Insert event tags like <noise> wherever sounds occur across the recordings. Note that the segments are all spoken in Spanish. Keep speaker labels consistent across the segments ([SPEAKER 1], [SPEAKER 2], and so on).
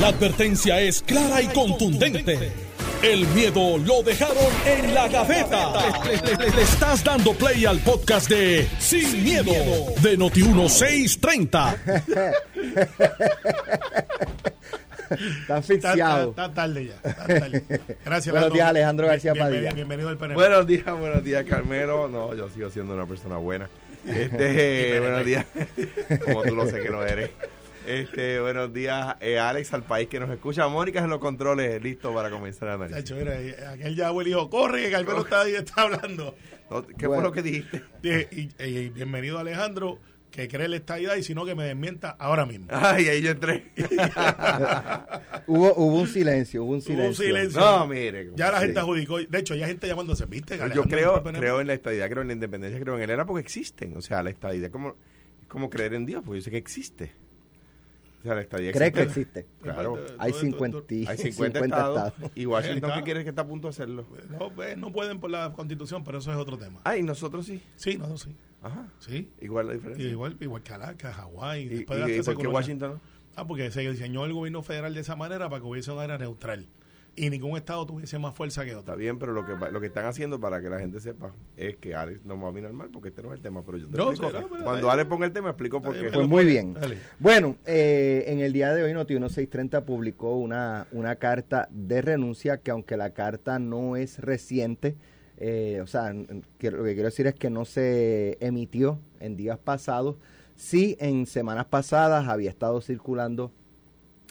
[SPEAKER 1] La advertencia es clara y contundente. El miedo lo dejaron en la gaveta. Le, le estás dando play al podcast de Sin, miedo, de Noti1630.
[SPEAKER 2] Está asfixiado.
[SPEAKER 3] Está, tarde ya. Está tarde. Gracias,
[SPEAKER 2] Buenos días, Alejandro García
[SPEAKER 3] Bien-
[SPEAKER 2] Padilla.
[SPEAKER 3] Bienvenido al panel.
[SPEAKER 4] Buenos días, buenos días, Carmelo. No, yo sigo siendo una persona buena. Este, <laughs> buenos días. <laughs> Como tú lo sé que lo eres. Este, buenos días, eh, Alex, al país que nos escucha. Mónica en los controles, listo para comenzar a analizar.
[SPEAKER 3] Chacho, mira, aquel ya abuelo dijo, corre, que Carmelo está ahí, está hablando.
[SPEAKER 4] No, ¿Qué
[SPEAKER 2] Bueno.
[SPEAKER 4] fue lo que dijiste?
[SPEAKER 3] Dije, y, y- y bienvenido Alejandro, que cree en la estadidad y si no, que me desmienta ahora mismo.
[SPEAKER 4] Ay, ahí yo entré. <laughs>
[SPEAKER 2] Hubo, hubo un silencio, hubo un
[SPEAKER 3] Hubo
[SPEAKER 2] silencio.
[SPEAKER 3] un silencio.
[SPEAKER 4] No, mire.
[SPEAKER 3] Ya la
[SPEAKER 4] sí.
[SPEAKER 3] gente adjudicó. De hecho, ya hay gente llamándose, ¿viste?
[SPEAKER 4] Yo
[SPEAKER 3] Alejandro
[SPEAKER 4] creo,
[SPEAKER 3] del PNP.
[SPEAKER 4] creo en la estadidad, creo en la independencia, creo en el era porque existen. O sea, la estadidad es como, es como creer en Dios, porque yo sé que existe. O sea, la estadidad
[SPEAKER 2] ¿Cree que
[SPEAKER 4] existe.
[SPEAKER 2] existe? <laughs>
[SPEAKER 4] Claro.
[SPEAKER 2] Hay
[SPEAKER 3] Todo-
[SPEAKER 2] 50,
[SPEAKER 3] todo-
[SPEAKER 4] Hay 50, estados. ¿Y Washington qué quiere que está a punto de hacerlo?
[SPEAKER 3] No, no pueden por la constitución, pero eso es otro tema.
[SPEAKER 4] Ay, nosotros sí.
[SPEAKER 3] Sí, nosotros sí.
[SPEAKER 4] Ajá.
[SPEAKER 3] Sí.
[SPEAKER 4] Igual la
[SPEAKER 3] Y
[SPEAKER 4] diferencia.
[SPEAKER 3] igual, igual que Alaska, Hawái.
[SPEAKER 4] ¿Y,
[SPEAKER 3] después de
[SPEAKER 4] y- y
[SPEAKER 3] hacerse
[SPEAKER 4] por qué. Washington?
[SPEAKER 3] Ah, porque se diseñó el gobierno federal de esa manera para que hubiese una área neutral. Y ningún estado tuviese más fuerza que
[SPEAKER 4] Está
[SPEAKER 3] otro.
[SPEAKER 4] bien, pero lo que, lo que están haciendo para que la gente sepa es que Alex no va a mirar mal porque este no es el tema. Pero yo te
[SPEAKER 3] No,
[SPEAKER 4] explico.
[SPEAKER 3] pero
[SPEAKER 4] Cuando Alex ponga el tema, explico por qué.
[SPEAKER 2] Pues muy bien.
[SPEAKER 3] dale.
[SPEAKER 2] Bueno, eh, en el día de hoy Noti 1630 publicó una, una carta de renuncia que aunque la carta no es reciente, eh, o sea, que- lo que quiero decir es que no se emitió en días pasados, sí en semanas pasadas había estado circulando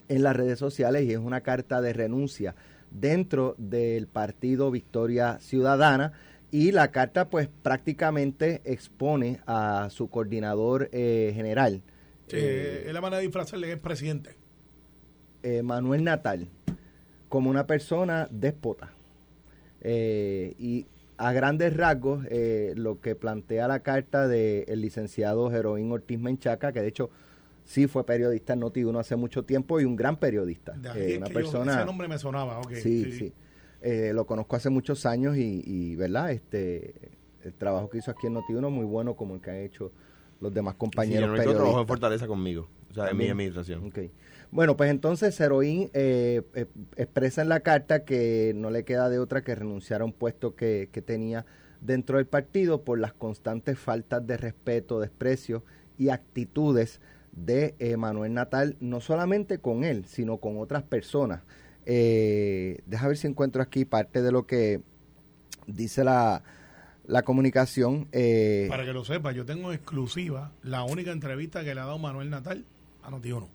[SPEAKER 2] en las redes sociales y es una carta de renuncia dentro del partido Victoria Ciudadana y la carta pues prácticamente expone a su coordinador eh, general,
[SPEAKER 3] Sí, es la manera de disfrazarle que es presidente.
[SPEAKER 2] eh, Manuel Natal, como una persona déspota. Eh, y a grandes rasgos, eh, lo que plantea la carta del licenciado Jeroín Ortiz Menchaca, que de hecho sí fue periodista en Noti1 hace mucho tiempo y un gran periodista. Eh,
[SPEAKER 3] es
[SPEAKER 2] una
[SPEAKER 3] yo-
[SPEAKER 2] persona.
[SPEAKER 3] ese nombre me sonaba. ok,
[SPEAKER 2] sí, sí. Eh, lo conozco hace muchos años y, y, ¿verdad? Este, el trabajo que hizo aquí en Noti1 muy bueno como el que han hecho los demás
[SPEAKER 4] Sí,
[SPEAKER 2] compañeros
[SPEAKER 4] me quedo trabajo en
[SPEAKER 2] periodistas.
[SPEAKER 4] Fortaleza conmigo. O sea, en mi administración.
[SPEAKER 2] Ok. Bueno, pues entonces Heroín eh, eh, expresa en la carta que no le queda de otra que renunciar a un puesto que, que tenía dentro del partido por las constantes faltas de respeto, desprecio y actitudes de eh, Manuel Natal, no solamente con él, sino con otras personas. Eh, deja ver si encuentro aquí parte de lo que dice la, la comunicación. eh,
[SPEAKER 3] Para que lo sepa, yo tengo en exclusiva la única entrevista que le ha dado Manuel Natal a Noti1.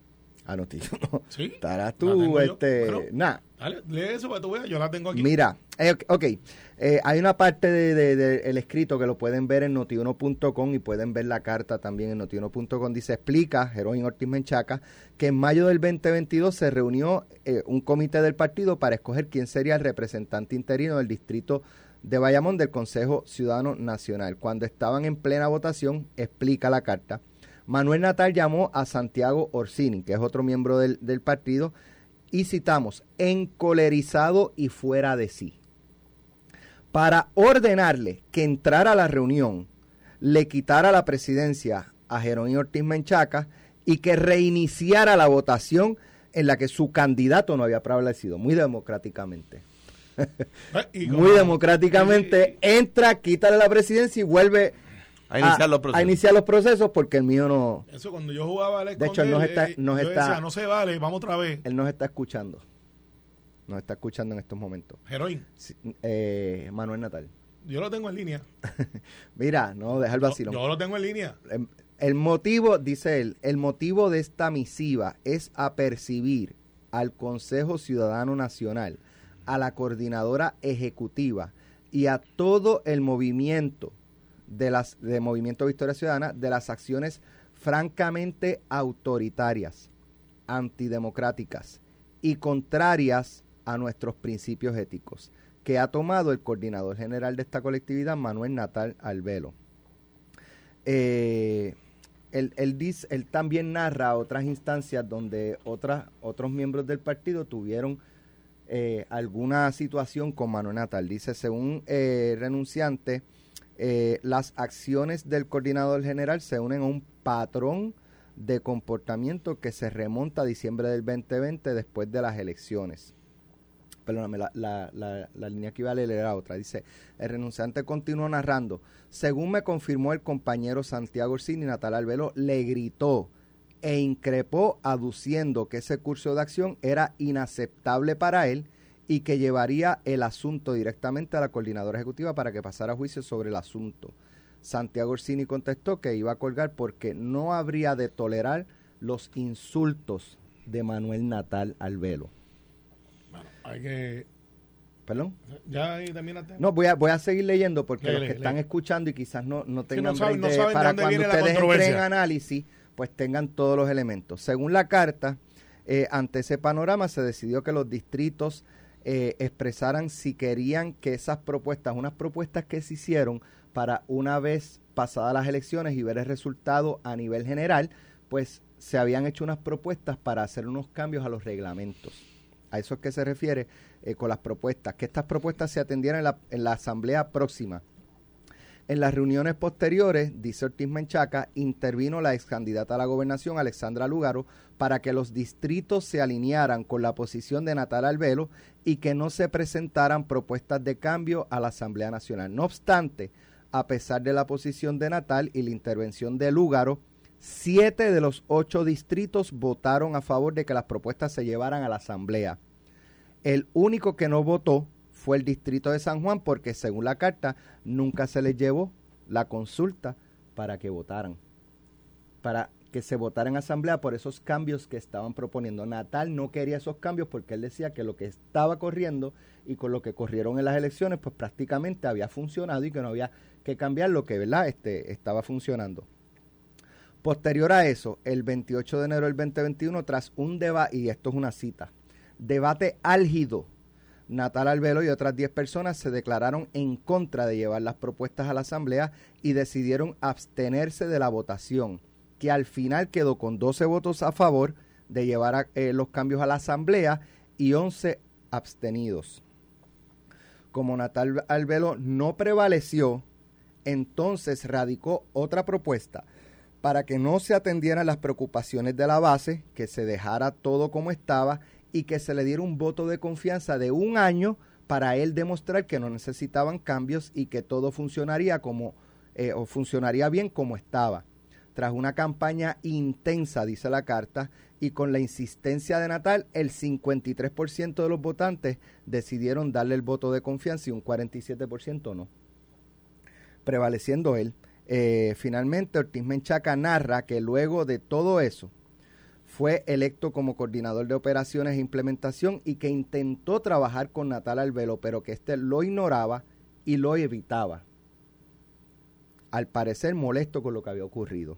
[SPEAKER 2] Ah, no, tío, no.
[SPEAKER 3] ¿Sí?
[SPEAKER 2] Estarás tú, este,
[SPEAKER 3] Bueno,
[SPEAKER 2] nah.
[SPEAKER 3] Dale, lee eso para que tú veas, yo la tengo aquí.
[SPEAKER 2] Mira, eh, ok. Eh, hay una parte del de, de- escrito que lo pueden ver en notiuno.com y pueden ver la carta también en notiuno.com. Dice, explica, Jerónimo Ortiz Menchaca, que en mayo del 2022 se reunió eh, un comité del partido para escoger quién sería el representante interino del distrito de Bayamón del Consejo Ciudadano Nacional. Cuando estaban en plena votación, explica la carta, Manuel Natal llamó a Santiago Orsini, que es otro miembro del, del partido, y citamos, encolerizado y fuera de sí, para ordenarle que entrara a la reunión, le quitara la presidencia a Jerónimo Ortiz Menchaca y que reiniciara la votación en la que su candidato no había prevalecido, muy democráticamente.
[SPEAKER 3] Y <laughs>
[SPEAKER 2] Muy democráticamente entra, quítale la presidencia y vuelve
[SPEAKER 4] A iniciar los procesos.
[SPEAKER 2] a iniciar los procesos porque el mío no,
[SPEAKER 3] Eso cuando yo jugaba al
[SPEAKER 2] De hecho, él nos está-
[SPEAKER 3] eh,
[SPEAKER 2] nos está-
[SPEAKER 3] decía, no se vale, vamos otra vez.
[SPEAKER 2] él nos está escuchando. Nos está escuchando en estos momentos.
[SPEAKER 3] Heroín,
[SPEAKER 2] Sí, eh, Manuel Natal.
[SPEAKER 3] yo lo tengo en línea. <laughs>
[SPEAKER 2] Mira, no, deja el vacilón.
[SPEAKER 3] yo lo tengo en línea.
[SPEAKER 2] Em, El motivo, dice él, el motivo de esta misiva es apercibir al Consejo Ciudadano Nacional, a la coordinadora ejecutiva y a todo el movimiento de las de Movimiento Victoria Ciudadana de las acciones francamente autoritarias, antidemocráticas y contrarias a nuestros principios éticos que ha tomado el coordinador general de esta colectividad, Manuel Natal Albelo. Eh, él, él dice, él también narra otras instancias donde otros miembros del partido tuvieron eh, alguna situación con Manuel Natal. Dice, según eh, renunciante, eh, las acciones del coordinador general se unen a un patrón de comportamiento que se remonta a diciembre del 2020 después de las elecciones. Perdóname, la, la, la, línea que iba a leer era otra. Dice, el renunciante continuó narrando, según me confirmó el compañero Santiago Orsini, Natal Albelo le gritó e increpó aduciendo que ese curso de acción era inaceptable para él y que llevaría el asunto directamente a la coordinadora ejecutiva para que pasara juicio sobre el asunto. Santiago Orsini contestó que iba a colgar porque no habría de tolerar los insultos de Manuel Natal Albelo.
[SPEAKER 3] Bueno, hay que.
[SPEAKER 2] ¿Perdón?
[SPEAKER 3] Ya ahí.
[SPEAKER 2] No, voy a, voy a seguir leyendo porque los que están escuchando y quizás no, no tengan
[SPEAKER 3] no saben-
[SPEAKER 2] break
[SPEAKER 3] no
[SPEAKER 2] de-
[SPEAKER 3] saben de
[SPEAKER 2] para
[SPEAKER 3] dónde
[SPEAKER 2] cuando ustedes entren en análisis, pues tengan todos los elementos. Según la carta, eh, ante ese panorama se decidió que los distritos eh, expresaran si querían que esas propuestas, unas propuestas que se hicieron para una vez pasadas las elecciones y ver el resultado a nivel general, pues se habían hecho unas propuestas para hacer unos cambios a los reglamentos. A eso es que se refiere eh, con las propuestas, que estas propuestas se atendieran en la, en la asamblea próxima. En las reuniones posteriores, dice Ortiz Menchaca, intervino la ex candidata a la gobernación, Alexandra Lugaro, para que los distritos se alinearan con la posición de Natal Albelo y que no se presentaran propuestas de cambio a la Asamblea Nacional. No obstante, a pesar de la posición de Natal y la intervención de Lugaro, siete de los ocho distritos votaron a favor de que las propuestas se llevaran a la Asamblea. El único que no votó fue el distrito de San Juan porque según la carta nunca se les llevó la consulta para que votaran, para que se votara en asamblea por esos cambios que estaban proponiendo. Natal no quería esos cambios porque él decía que lo que estaba corriendo y con lo que corrieron en las elecciones pues prácticamente había funcionado y que no había que cambiar lo que verdad este estaba funcionando. Posterior a eso, el 28 de enero del 2021, tras un debate, y esto es una cita, debate álgido, Natal Albelo y otras 10 personas se declararon en contra de llevar las propuestas a la Asamblea y decidieron abstenerse de la votación, que al final quedó con 12 votos a favor de llevar eh, los cambios a la Asamblea y 11 abstenidos. Como Natal Albelo no prevaleció, entonces radicó otra propuesta para que no se atendieran las preocupaciones de la base, que se dejara todo como estaba y que se le diera un voto de confianza de un año para él demostrar que no necesitaban cambios y que todo funcionaría como eh, o funcionaría bien como estaba. Tras una campaña intensa, dice la carta, y con la insistencia de Natal, el 53% de los votantes decidieron darle el voto de confianza y un 47% no prevaleciendo él. Eh, finalmente, Ortiz Menchaca narra que luego de todo eso fue electo como coordinador de operaciones e implementación y que intentó trabajar con Natal Albelo, pero que éste lo ignoraba y lo evitaba. Al parecer molesto con lo que había ocurrido.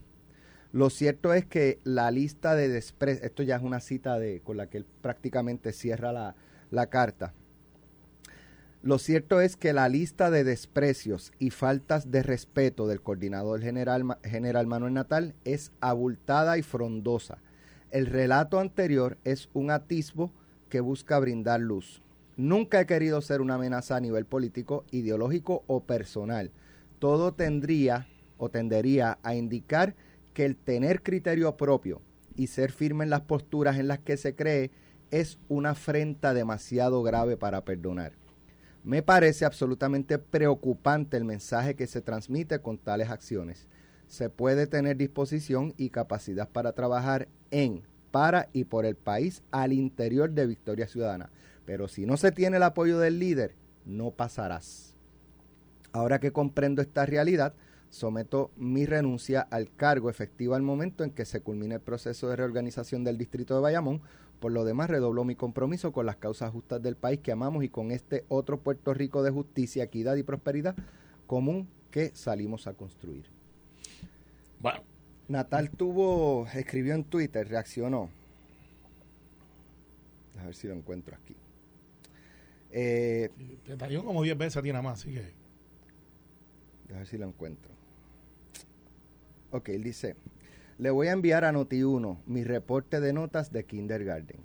[SPEAKER 2] Lo cierto es que la lista de desprecios, esto ya es una cita de, con la que él prácticamente cierra la, la carta. Lo cierto es que la lista de desprecios y faltas de respeto del coordinador general, general Manuel Natal es abultada y frondosa. El relato anterior es un atisbo que busca brindar luz. Nunca he querido ser una amenaza a nivel político, ideológico o personal. Todo tendría o tendería a indicar que el tener criterio propio y ser firme en las posturas en las que se cree es una afrenta demasiado grave para perdonar. Me parece absolutamente preocupante el mensaje que se transmite con tales acciones. Se puede tener disposición y capacidad para trabajar en, para y por el país al interior de Victoria Ciudadana. Pero si no se tiene el apoyo del líder, no pasarás. Ahora que comprendo esta realidad, someto mi renuncia al cargo efectivo al momento en que se culmine el proceso de reorganización del distrito de Bayamón. Por lo demás, redoblo mi compromiso con las causas justas del país que amamos y con este otro Puerto Rico de justicia, equidad y prosperidad común que salimos a construir.
[SPEAKER 3] Bueno,
[SPEAKER 2] Natal tuvo, escribió en Twitter, reaccionó. A ver si lo encuentro aquí. Eh,
[SPEAKER 3] te como 10 veces a ti nada más, así que.
[SPEAKER 2] A ver si lo encuentro. Ok, él dice, le voy a enviar a Noti1 mi reporte de notas de kindergarten.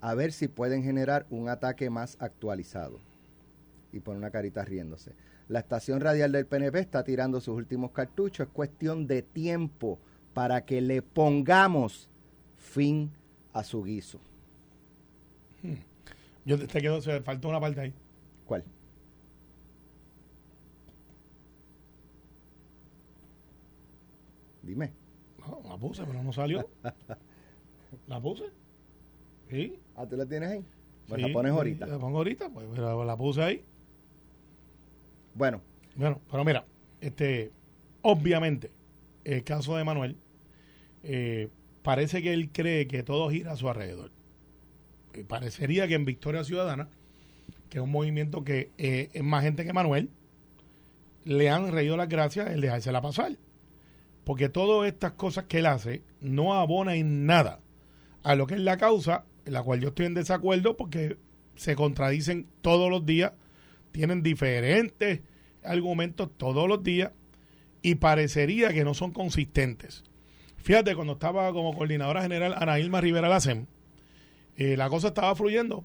[SPEAKER 2] A ver si pueden generar un ataque más actualizado. Y pone una carita riéndose. La estación radial del PNP está tirando sus últimos cartuchos. Es cuestión de tiempo para que le pongamos fin a su guiso.
[SPEAKER 3] Yo te, te quedo, se faltó una parte ahí.
[SPEAKER 2] ¿Cuál? Dime.
[SPEAKER 3] No, la puse, pero no salió. <laughs> ¿La puse? Sí.
[SPEAKER 2] Ah, ¿tú la tienes ahí? Pues
[SPEAKER 3] sí,
[SPEAKER 2] la pones ahorita.
[SPEAKER 3] La pongo ahorita, pues la, la puse ahí.
[SPEAKER 2] Bueno,
[SPEAKER 3] Bueno, pero mira, este, obviamente, el caso de Manuel, eh, parece que él cree que todo gira a su alrededor. Y parecería que en Victoria Ciudadana, que es un movimiento que eh, es más gente que Manuel, le han reído las gracias el dejársela pasar. Porque todas estas cosas que él hace no abona en nada a lo que es la causa, en la cual yo estoy en desacuerdo porque se contradicen todos los días, tienen diferentes argumentos todos los días y parecería que no son consistentes. Fíjate, cuando estaba como coordinadora general Ana Irma Rivera Lacem, eh, la cosa estaba fluyendo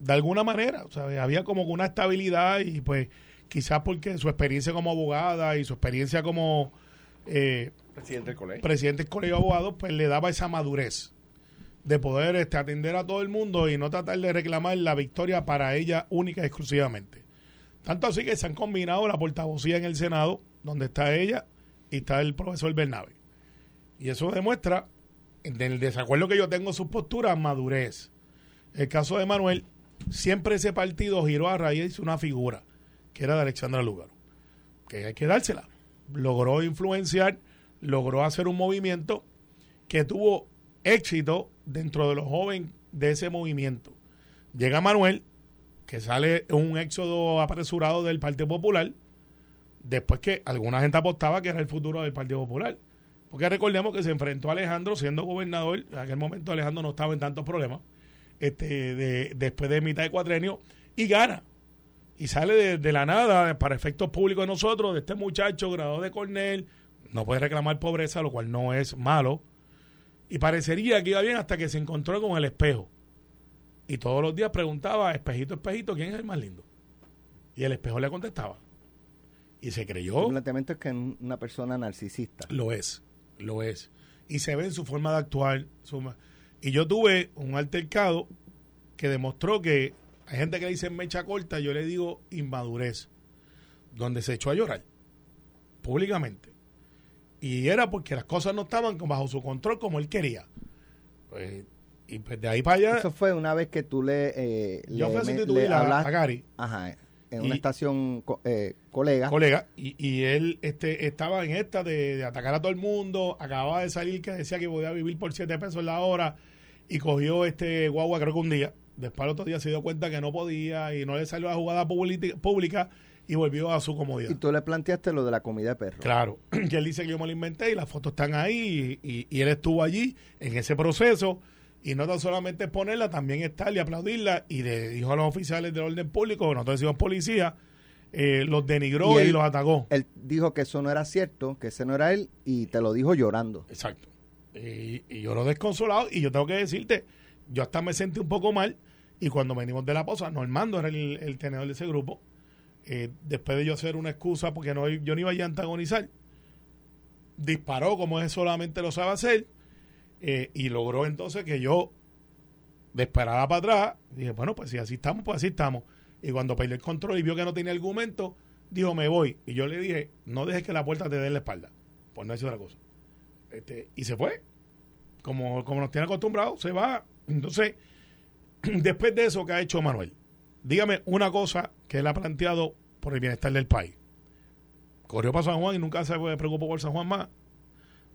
[SPEAKER 3] de alguna manera, o sea, había como una estabilidad y pues quizás porque su experiencia como abogada y su experiencia como eh,
[SPEAKER 4] Presidente del colegio.
[SPEAKER 3] presidente del colegio de abogados, pues le daba esa madurez de poder este, atender a todo el mundo y no tratar de reclamar la victoria para ella única y exclusivamente. Tanto así que se han combinado la portavocía en el Senado, donde está ella y está el profesor Bernabe. Y eso demuestra, en el desacuerdo que yo tengo en sus posturas, madurez. El caso de Manuel, siempre ese partido giró a raíz una figura, que era de Alexandra Lúgaro, que hay que dársela. Logró influenciar, logró hacer un movimiento que tuvo éxito dentro de los jóvenes de ese movimiento. Llega Manuel, que sale un éxodo apresurado del Partido Popular, después que alguna gente apostaba que era el futuro del Partido Popular. Porque recordemos que se enfrentó a Alejandro siendo gobernador, en aquel momento Alejandro no estaba en tantos problemas, este, de, después de mitad de cuatrenio, y gana. Y sale de, la nada, para efectos públicos de nosotros, de este muchacho graduado de Cornell, no puede reclamar pobreza, lo cual no es malo, y parecería que iba bien hasta que se encontró con el espejo. Y todos los días preguntaba, espejito, espejito, ¿quién es el más lindo? Y el espejo le contestaba. Y se creyó,
[SPEAKER 2] planteamiento es que es una persona narcisista.
[SPEAKER 3] lo es, lo es. Y se ve en su forma de actuar. su y yo tuve un altercado que demostró que hay gente que le dice mecha corta, yo le digo inmadurez, donde se echó a llorar, públicamente. Y era porque las cosas no estaban bajo su control como él quería. Pues, y pues de ahí para allá,
[SPEAKER 2] Eso fue una vez que tú le, eh,
[SPEAKER 3] yo
[SPEAKER 2] le,
[SPEAKER 3] fui a sustituir
[SPEAKER 2] le
[SPEAKER 3] a, a Gary.
[SPEAKER 2] ajá, en
[SPEAKER 3] Y-
[SPEAKER 2] una estación co- eh, colega.
[SPEAKER 3] colega. Y, y él este estaba en esta de, de atacar a todo el mundo. Acababa de salir que decía que podía vivir por 7 pesos la hora. Y cogió este guagua creo que un día. Después al otro día se dio cuenta que no podía y no le salió la jugada pública y volvió a su comodidad.
[SPEAKER 2] Y tú le planteaste lo de la comida de perro.
[SPEAKER 3] Claro, <clears throat> que él dice que yo me lo inventé y las fotos están ahí y, y- y él estuvo allí en ese proceso y no tan solamente exponerla, también estar y aplaudirla y le dijo a los oficiales del orden público, nosotros decimos policía, eh, los denigró
[SPEAKER 2] Y
[SPEAKER 3] los atacó.
[SPEAKER 2] Él dijo que eso no era cierto, que ese no era él, y te lo dijo llorando.
[SPEAKER 3] Exacto. Y, y yo lo desconsolado y yo tengo que decirte, yo hasta me sentí un poco mal y cuando venimos de la posa, Normando era el, el tenedor de ese grupo, eh, después de yo hacer una excusa porque no, yo no iba a antagonizar, disparó como él solamente lo sabe hacer eh, y logró entonces que yo disparara para atrás, dije, bueno, pues si así estamos, pues así estamos. Y cuando perdió el control y vio que no tenía argumento, dijo, me voy. Y yo le dije, no dejes que la puerta te dé la espalda, por no decir otra cosa. Este, y se fue. Como, como nos tiene acostumbrados, se va. Entonces, <clears throat> después de eso que ha hecho Manuel, dígame una cosa que él ha planteado por el bienestar del país. Corrió para San Juan y nunca se preocupó por San Juan más.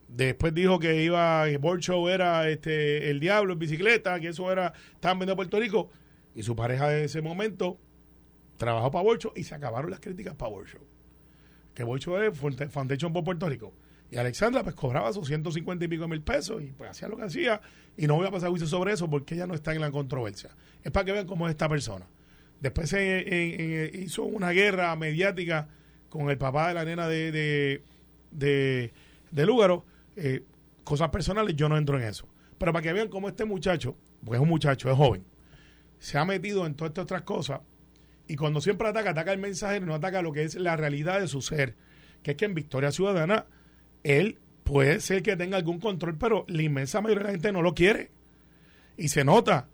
[SPEAKER 3] Después dijo que iba, que Board Show era este, el diablo en bicicleta, que eso era, estaban vendiendo a Puerto Rico. Y su pareja de ese momento trabajó para Board Show y se acabaron las críticas para Board Show. Que Board Show es Foundation por Puerto Rico. Y Alexandra pues cobraba sus 150 y pico mil pesos y pues hacía lo que hacía y no voy a pasar juicio sobre eso porque ella no está en la controversia. Es para que vean cómo es esta persona. Después se hizo una guerra mediática con el papá de la nena de, de, de, de Lúgaro. Eh, cosas personales, yo no entro en eso. Pero para que vean cómo este muchacho, porque es un muchacho, es joven, se ha metido en todas estas otras cosas y cuando siempre ataca, ataca el mensajero no ataca lo que es la realidad de su ser, que es que en Victoria Ciudadana él puede ser que tenga algún control, pero la inmensa mayoría de la gente no lo quiere. Y se nota.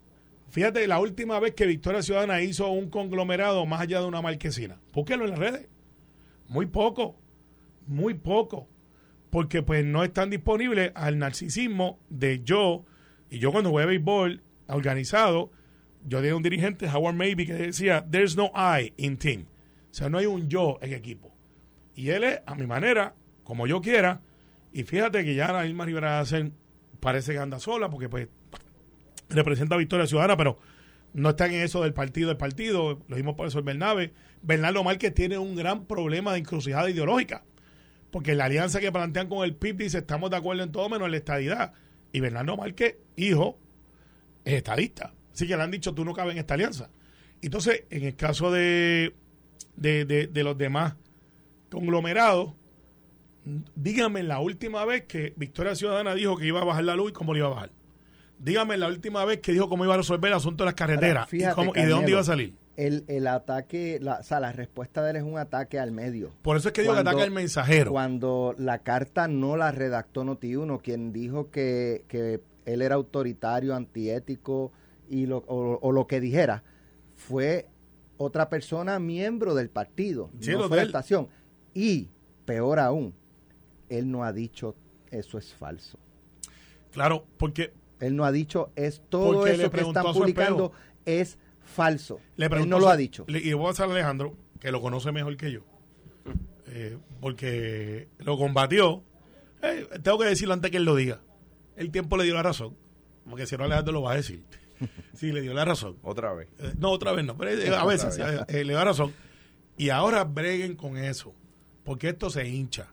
[SPEAKER 3] Fíjate, la última vez que Victoria Ciudadana hizo un conglomerado más allá de una marquesina. Búsquelo en las redes. Muy poco. Muy poco. Porque pues no están disponibles al narcisismo de yo. Y yo cuando voy a béisbol organizado, yo tenía un dirigente, Howard Maybe, que decía, there's no I in team. O sea, no hay un yo en equipo. Y él es, a mi manera, como yo quiera, y fíjate que ya la Irma Rivera hacen, parece que anda sola, porque pues representa Victoria Ciudadana, pero no está en eso del partido del partido. Lo mismo por eso el Bernabe. Bernardo Márquez tiene un gran problema de encrucijada ideológica. Porque la alianza que plantean con el PIB dice estamos de acuerdo en todo menos en la estadidad. Y Bernardo Márquez, hijo, es estadista. Así que le han dicho tú no cabes en esta alianza. Entonces, en el caso de, de, de los demás conglomerados, dígame la última vez que Victoria Ciudadana dijo que iba a bajar la luz y cómo le iba a bajar. Dígame la última vez que dijo cómo iba a resolver el asunto de las carreteras y, de dónde iba a salir.
[SPEAKER 2] El, el ataque, la, o sea, la respuesta de él es un ataque al medio.
[SPEAKER 3] Por eso es que digo que ataque al mensajero.
[SPEAKER 2] Cuando la carta no la redactó Noti1, quien dijo que, que él era autoritario, antiético y lo, o, lo que dijera, fue otra persona miembro del partido, no fue la estación. Y, peor aún, él no ha dicho eso es falso.
[SPEAKER 3] Claro, porque
[SPEAKER 2] él no ha dicho, es todo eso que están publicando es falso. él no lo ha dicho.
[SPEAKER 3] y voy a hacer a Alejandro, que lo conoce mejor que yo, eh, porque lo combatió. Eh, tengo que decirlo antes que él lo diga. El tiempo le dio la razón, porque si no Alejandro lo va a decir. <laughs> sí, le dio la razón.
[SPEAKER 4] Otra vez.
[SPEAKER 3] Eh, no, otra vez no, pero a veces le dio la razón. Y ahora breguen con eso, porque esto se hincha.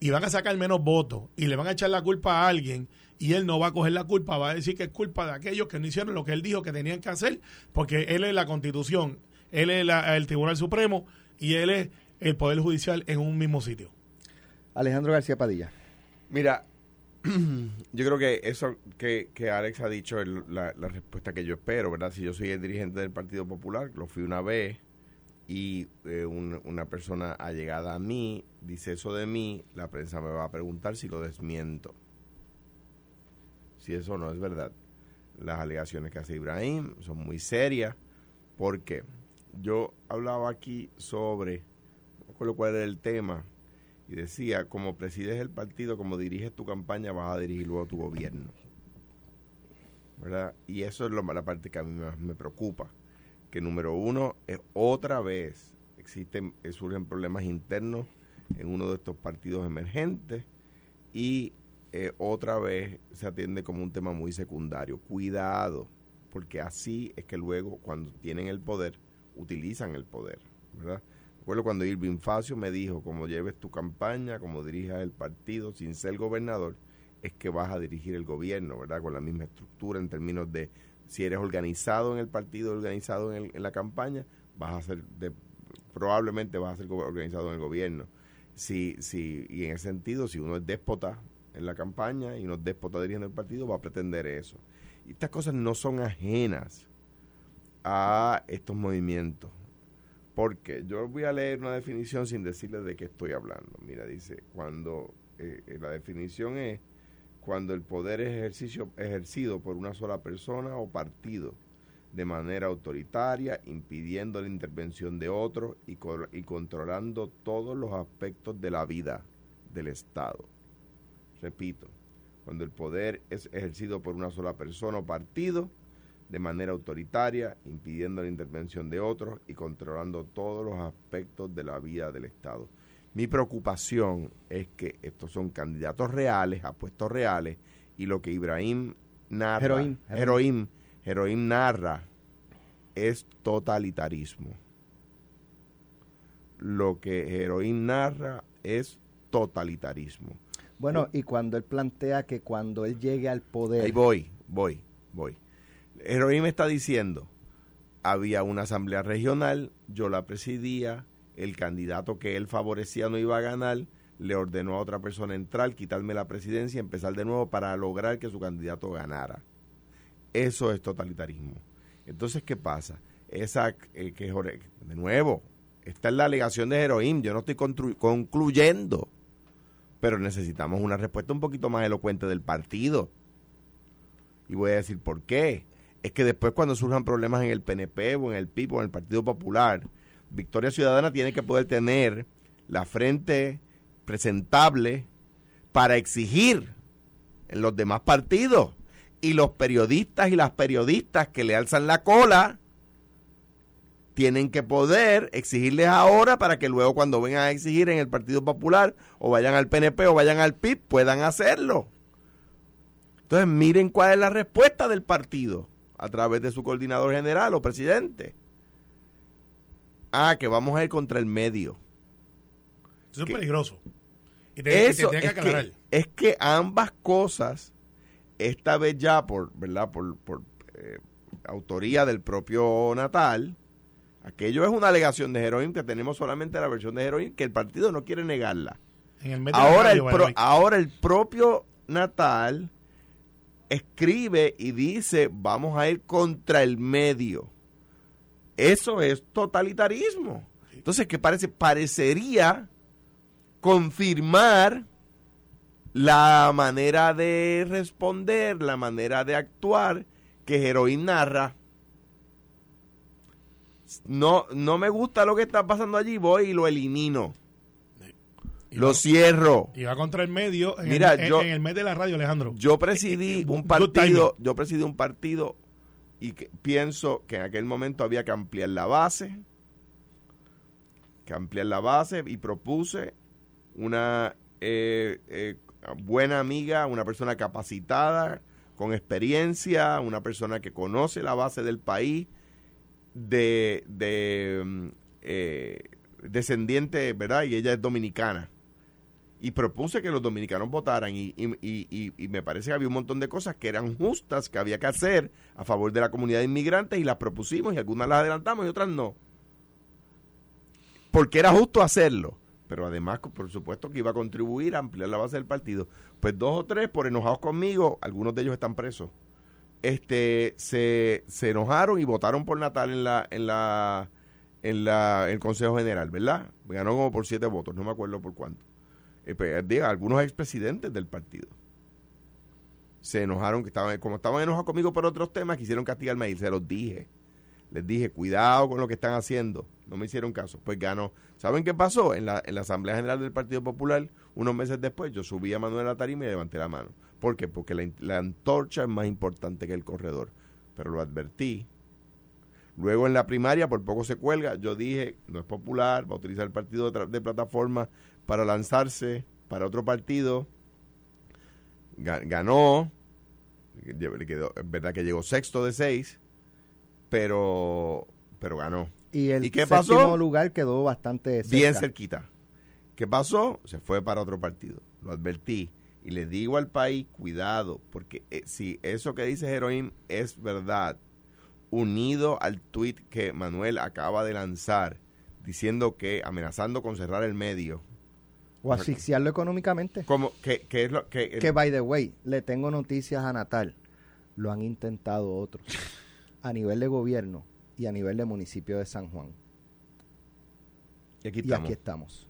[SPEAKER 3] Y van a sacar menos votos y le van a echar la culpa a alguien y él no va a coger la culpa, va a decir que es culpa de aquellos que no hicieron lo que él dijo que tenían que hacer, porque él es la constitución, él es el Tribunal Supremo y él es el Poder Judicial en un mismo sitio.
[SPEAKER 2] Alejandro García Padilla.
[SPEAKER 4] Mira, <clears throat> yo creo que eso que, Alex ha dicho es la, respuesta que yo espero, ¿verdad? Si yo soy el dirigente del Partido Popular, lo fui una vez y eh, una persona allegada a mí dice eso de mí, la prensa me va a preguntar si lo desmiento si eso no es verdad. Las alegaciones que hace Ibrahim son muy serias porque yo hablaba aquí sobre, no recuerdo cuál era el tema, y decía, como presides el partido, como diriges tu campaña, vas a dirigir luego tu gobierno. ¿Verdad? Y eso es lo, la parte que a mí más me preocupa. Que número uno, es otra vez existen, surgen problemas internos en uno de estos partidos emergentes y eh, otra vez se atiende como un tema muy secundario. Cuidado, porque así es que luego cuando tienen el poder, utilizan el poder, ¿verdad? Recuerdo cuando Irving Facio me dijo, como lleves tu campaña, como dirijas el partido sin ser gobernador, es que vas a dirigir el gobierno, ¿verdad? Con la misma estructura en términos de si eres organizado en el partido, organizado en, la campaña, vas a ser, de, probablemente vas a ser organizado en el gobierno. Si, si, y en ese sentido, si uno es déspota, en la campaña y unos déspotas dirigiendo el partido va a pretender eso. Y estas cosas no son ajenas a estos movimientos. Porque yo voy a leer una definición sin decirles de qué estoy hablando. Mira, dice, cuando eh, eh, la definición es cuando el poder es ejercicio, ejercido por una sola persona o partido de manera autoritaria, impidiendo la intervención de otros y, y controlando todos los aspectos de la vida del Estado repito, cuando el poder es ejercido por una sola persona o partido de manera autoritaria, impidiendo la intervención de otros y controlando todos los aspectos de la vida del Estado. Mi preocupación es que estos son candidatos reales, a puestos reales, y lo que Ibrahim narra, heroín, heroín narra, es totalitarismo. Lo que Heroín narra es totalitarismo.
[SPEAKER 2] Bueno, y cuando él plantea que cuando él llegue al poder...
[SPEAKER 4] Ahí voy, voy, voy. Heroín me está diciendo, había una asamblea regional, yo la presidía, el candidato que él favorecía no iba a ganar, le ordenó a otra persona entrar, quitarme la presidencia y empezar de nuevo para lograr que su candidato ganara. Eso es totalitarismo. Entonces, ¿qué pasa? Esa, eh, que de nuevo, esta es la alegación de Heroín, yo no estoy concluyendo pero necesitamos una respuesta un poquito más elocuente del partido. Y voy a decir por qué. Es que después cuando surjan problemas en el PNP o en el PIB o en el Partido Popular, Victoria Ciudadana tiene que poder tener la frente presentable para exigir en los demás partidos. Y los periodistas y las periodistas que le alzan la cola tienen que poder exigirles ahora para que luego cuando vengan a exigir en el Partido Popular o vayan al PNP o vayan al PIB puedan hacerlo. Entonces miren cuál es la respuesta del partido a través de su coordinador general o presidente. Ah, que vamos a ir contra el medio.
[SPEAKER 3] Eso es peligroso.
[SPEAKER 4] Y te, eso es, que, es, que, ambas cosas, esta vez ya por, ¿verdad? Por, por eh, autoría del propio Natal, aquello es una alegación de Heroin que tenemos solamente la versión de Heroin que el partido no quiere negarla. ahora, el ahora el propio Natal escribe y dice vamos a ir contra el medio. Eso es totalitarismo. Entonces, ¿qué parece? Parecería confirmar la manera de responder, la manera de actuar que Heroin narra. No, no me gusta lo que está pasando allí, voy y lo elimino. lo cierro.
[SPEAKER 3] Y va contra el medio en, Mira, el, yo, en el mes de la radio, Alejandro.
[SPEAKER 4] Yo presidí un partido, yo presidí un partido y pienso que en aquel momento había que ampliar la base, que ampliar la base y propuse una eh, eh, buena amiga, una persona capacitada, con experiencia, una persona que conoce la base del país, de, de mm, eh, descendiente, ¿verdad? Y ella es dominicana. Y propuse que los dominicanos votaran y, y, y, me parece que había un montón de cosas que eran justas, que había que hacer a favor de la comunidad de inmigrantes y las propusimos y algunas las adelantamos y otras no. Porque era justo hacerlo pero además, por supuesto, que iba a contribuir a ampliar la base del partido. Pues dos o tres, por enojados conmigo, algunos de ellos están presos, este, se, se enojaron y votaron por Natal en la, en la, en la, el Consejo General, ¿verdad? Ganó como por siete votos, no me acuerdo por cuánto. Eh, pues, diga, algunos expresidentes del partido se enojaron, que estaban, como estaban enojados conmigo por otros temas, quisieron castigarme y se los dije. Les dije, cuidado con lo que están haciendo. No me hicieron caso. Pues ganó. ¿Saben qué pasó? En la, en la Asamblea General del Partido Popular, unos meses después, yo subí a Manuel a tarima y levanté la mano. ¿Por qué? Porque la, la antorcha es más importante que el corredor. Pero lo advertí. Luego en la primaria, por poco se cuelga, yo dije, no es popular, va a utilizar el partido de, plataforma para lanzarse para otro partido. Ganó, es verdad que llegó sexto de seis, pero, pero ganó.
[SPEAKER 2] Y el qué pasó? lugar quedó bastante
[SPEAKER 4] cerca. Bien cerquita. ¿Qué pasó? Se fue para otro partido. Lo advertí. Y le digo al país, cuidado, porque eh, si eso que dice Heroín es verdad, unido al tuit que Manuel acaba de lanzar, diciendo que amenazando con cerrar el medio.
[SPEAKER 2] O asfixiarlo económicamente.
[SPEAKER 4] Como que, es lo que...
[SPEAKER 2] que, by the way, le tengo noticias a Natal. Lo han intentado otros. a nivel de gobierno y a nivel de municipio de San Juan.
[SPEAKER 4] Y aquí estamos.
[SPEAKER 2] aquí estamos.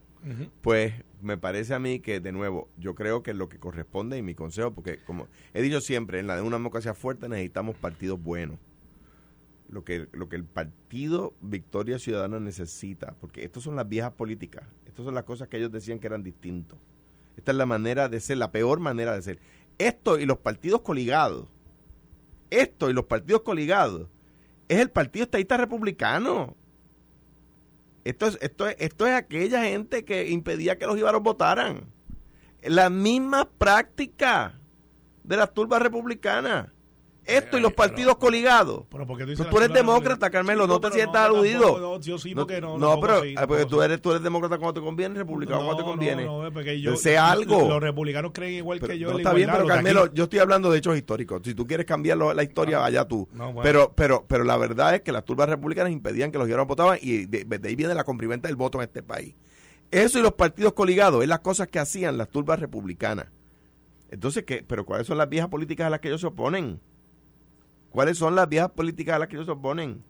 [SPEAKER 4] Pues me parece a mí que, de nuevo, yo creo que lo que corresponde y mi consejo, porque como he dicho siempre, en la de una democracia fuerte necesitamos partidos buenos. Lo que, lo que el partido Victoria Ciudadana necesita, porque estas son las viejas políticas, estas son las cosas que ellos decían que eran distintos. Esta es la manera de ser, la peor manera de ser. Esto y los partidos coligados esto y los partidos coligados es el Partido Estadista Republicano. Esto es, esto, es, esto es aquella gente que impedía que los íbaros votaran. La misma práctica de las turbas republicanas. Esto y los partidos coligados. Pero tú, eres demócrata, Carmelo, no te sientas aludido. No, yo sí, porque no. No, pero porque tú, eres, tú eres demócrata cuando te conviene, republicano cuando te conviene. No, porque yo, sea algo.
[SPEAKER 3] Los republicanos creen igual que yo.
[SPEAKER 4] No, está bien, pero Carmelo, yo estoy hablando de hechos históricos. Si tú quieres cambiar la historia, vaya ah, tú. Pero pero pero la verdad es que las turbas republicanas impedían que los ciudadanos votaban y de, ahí viene la comprimenta del voto en este país. Eso y los partidos coligados es las cosas que hacían las turbas republicanas. Entonces, ¿qué? ¿Pero cuáles son las viejas políticas a las que ellos se oponen? ¿Cuáles son las viejas políticas a las que ellos se oponen?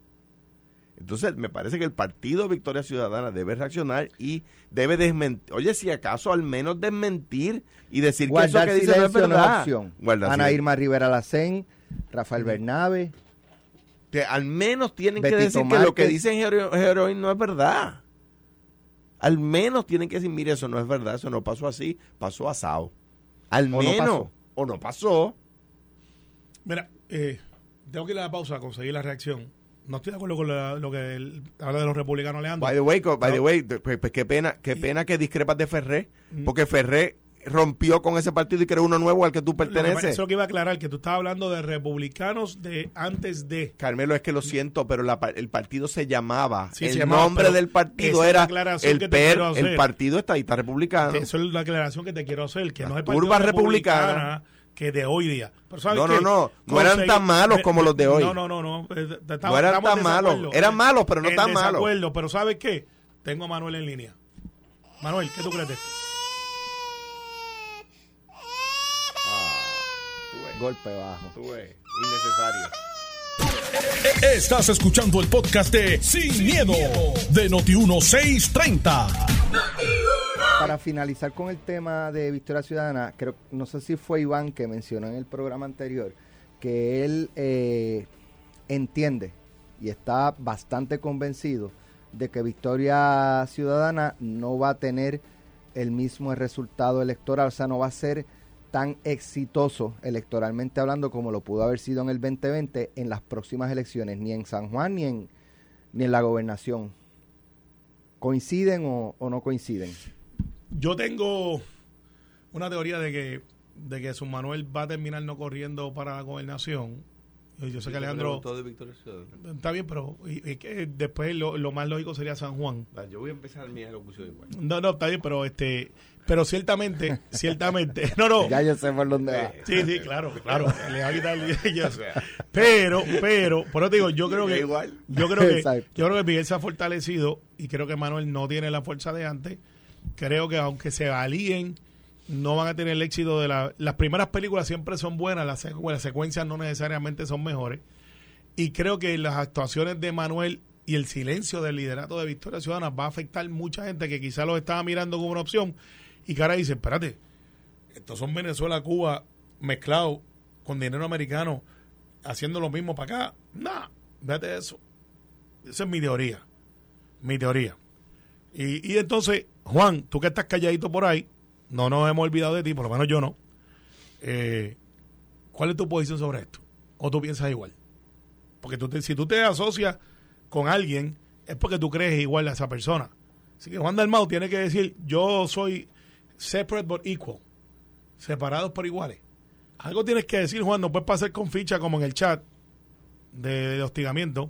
[SPEAKER 4] Entonces, me parece que el Partido Victoria Ciudadana debe reaccionar y debe desmentir. Oye, si acaso al menos desmentir y decir que eso que dice no es verdad.
[SPEAKER 2] opción.
[SPEAKER 4] Guardar
[SPEAKER 2] Ana
[SPEAKER 4] silencio.
[SPEAKER 2] Irma Rivera Lacén, Rafael Bernabe.
[SPEAKER 4] Que al menos tienen que decir que lo que dicen Hero- Heroin no es verdad. Al menos tienen que decir, mire, eso no es verdad, eso no pasó así, pasó asado. Al
[SPEAKER 2] no
[SPEAKER 4] menos.
[SPEAKER 2] pasó.
[SPEAKER 4] O no pasó.
[SPEAKER 3] Mira, eh, tengo que ir a la pausa a conseguir la reacción. No estoy de acuerdo con la- lo que el- habla de los republicanos Leandro.
[SPEAKER 4] By the way, by the way, pues, pues, qué pena, qué pena que discrepas de Ferré, porque Ferré rompió con ese partido y creó uno nuevo al que tú perteneces.
[SPEAKER 3] Eso es que iba a aclarar, que tú estabas hablando de republicanos de antes de.
[SPEAKER 4] Carmelo, es que lo siento, pero la el partido se llamaba.
[SPEAKER 3] Sí,
[SPEAKER 4] el
[SPEAKER 3] se llamaba,
[SPEAKER 4] nombre del partido
[SPEAKER 3] la
[SPEAKER 4] era el PER, el Partido Estadista Republicano.
[SPEAKER 3] Eso es la aclaración que te quiero hacer, que no es el
[SPEAKER 4] Turba republicana
[SPEAKER 3] que de hoy día. Pero ¿sabes
[SPEAKER 4] No, no, no, no eran tan malos como los de hoy.
[SPEAKER 3] No, no, no, no. eh,
[SPEAKER 4] No eran tan malos. Eran malos, pero no
[SPEAKER 3] En
[SPEAKER 4] tan malos.
[SPEAKER 3] pero ¿sabes qué? Tengo a Manuel en línea. Manuel, ¿qué tú crees de esto?
[SPEAKER 4] Tú ves,
[SPEAKER 2] Golpe bajo.
[SPEAKER 4] tú ves, innecesario.
[SPEAKER 1] Estás escuchando el podcast de Sin, miedo, de Noti1630.
[SPEAKER 2] Para finalizar con el tema de Victoria Ciudadana, creo, no sé si fue Iván que mencionó en el programa anterior que él eh, entiende y está bastante convencido de que Victoria Ciudadana no va a tener el mismo resultado electoral, o sea, no va a ser tan exitoso electoralmente hablando como lo pudo haber sido en el 2020 en las próximas elecciones, ni en San Juan ni en, ni en la gobernación. ¿Coinciden o- no coinciden?
[SPEAKER 3] Yo tengo una teoría de que de que su Manuel va a terminar no corriendo para la gobernación. Yo sé que Alejandro
[SPEAKER 4] de Victoria Ciudadana.
[SPEAKER 3] está bien, pero y- y que después lo, lo más lógico sería San Juan.
[SPEAKER 4] Yo voy a empezar mi elocución igual.
[SPEAKER 3] No, no, está bien, pero este, pero ciertamente, <laughs> ciertamente, <laughs> no, no.
[SPEAKER 2] Ya yo sé por dónde va.
[SPEAKER 3] Sí, sí, claro, claro. <laughs> Le va a quitar. Pero, pero, por eso te digo, yo creo que
[SPEAKER 4] Igual.
[SPEAKER 3] yo creo que yo creo que Miguel se ha fortalecido y creo que Manuel no tiene la fuerza de antes. Creo que aunque se alíen, no van a tener el éxito de la, las primeras películas siempre son buenas, las, secu- las secuencias no necesariamente son mejores. Y creo que las actuaciones de Manuel y el silencio del liderato de Victoria Ciudadana va a afectar mucha gente que quizá lo estaba mirando como una opción y que ahora dice, espérate, estos son Venezuela, Cuba mezclados con dinero americano haciendo lo mismo para acá. Nah, véate eso. Esa es mi teoría. Mi teoría. Y, y entonces, Juan, tú que estás calladito por ahí, no nos hemos olvidado de ti, por lo menos yo no. Eh, ¿Cuál es tu posición sobre esto? ¿O tú piensas igual? Porque tú te- si tú te asocias con alguien, es porque tú crees igual a esa persona. Así que Juan Dalmau tiene que decir, yo soy separate but equal. Separados por iguales. Algo tienes que decir, Juan, no puedes pasar con ficha como en el chat de, hostigamiento.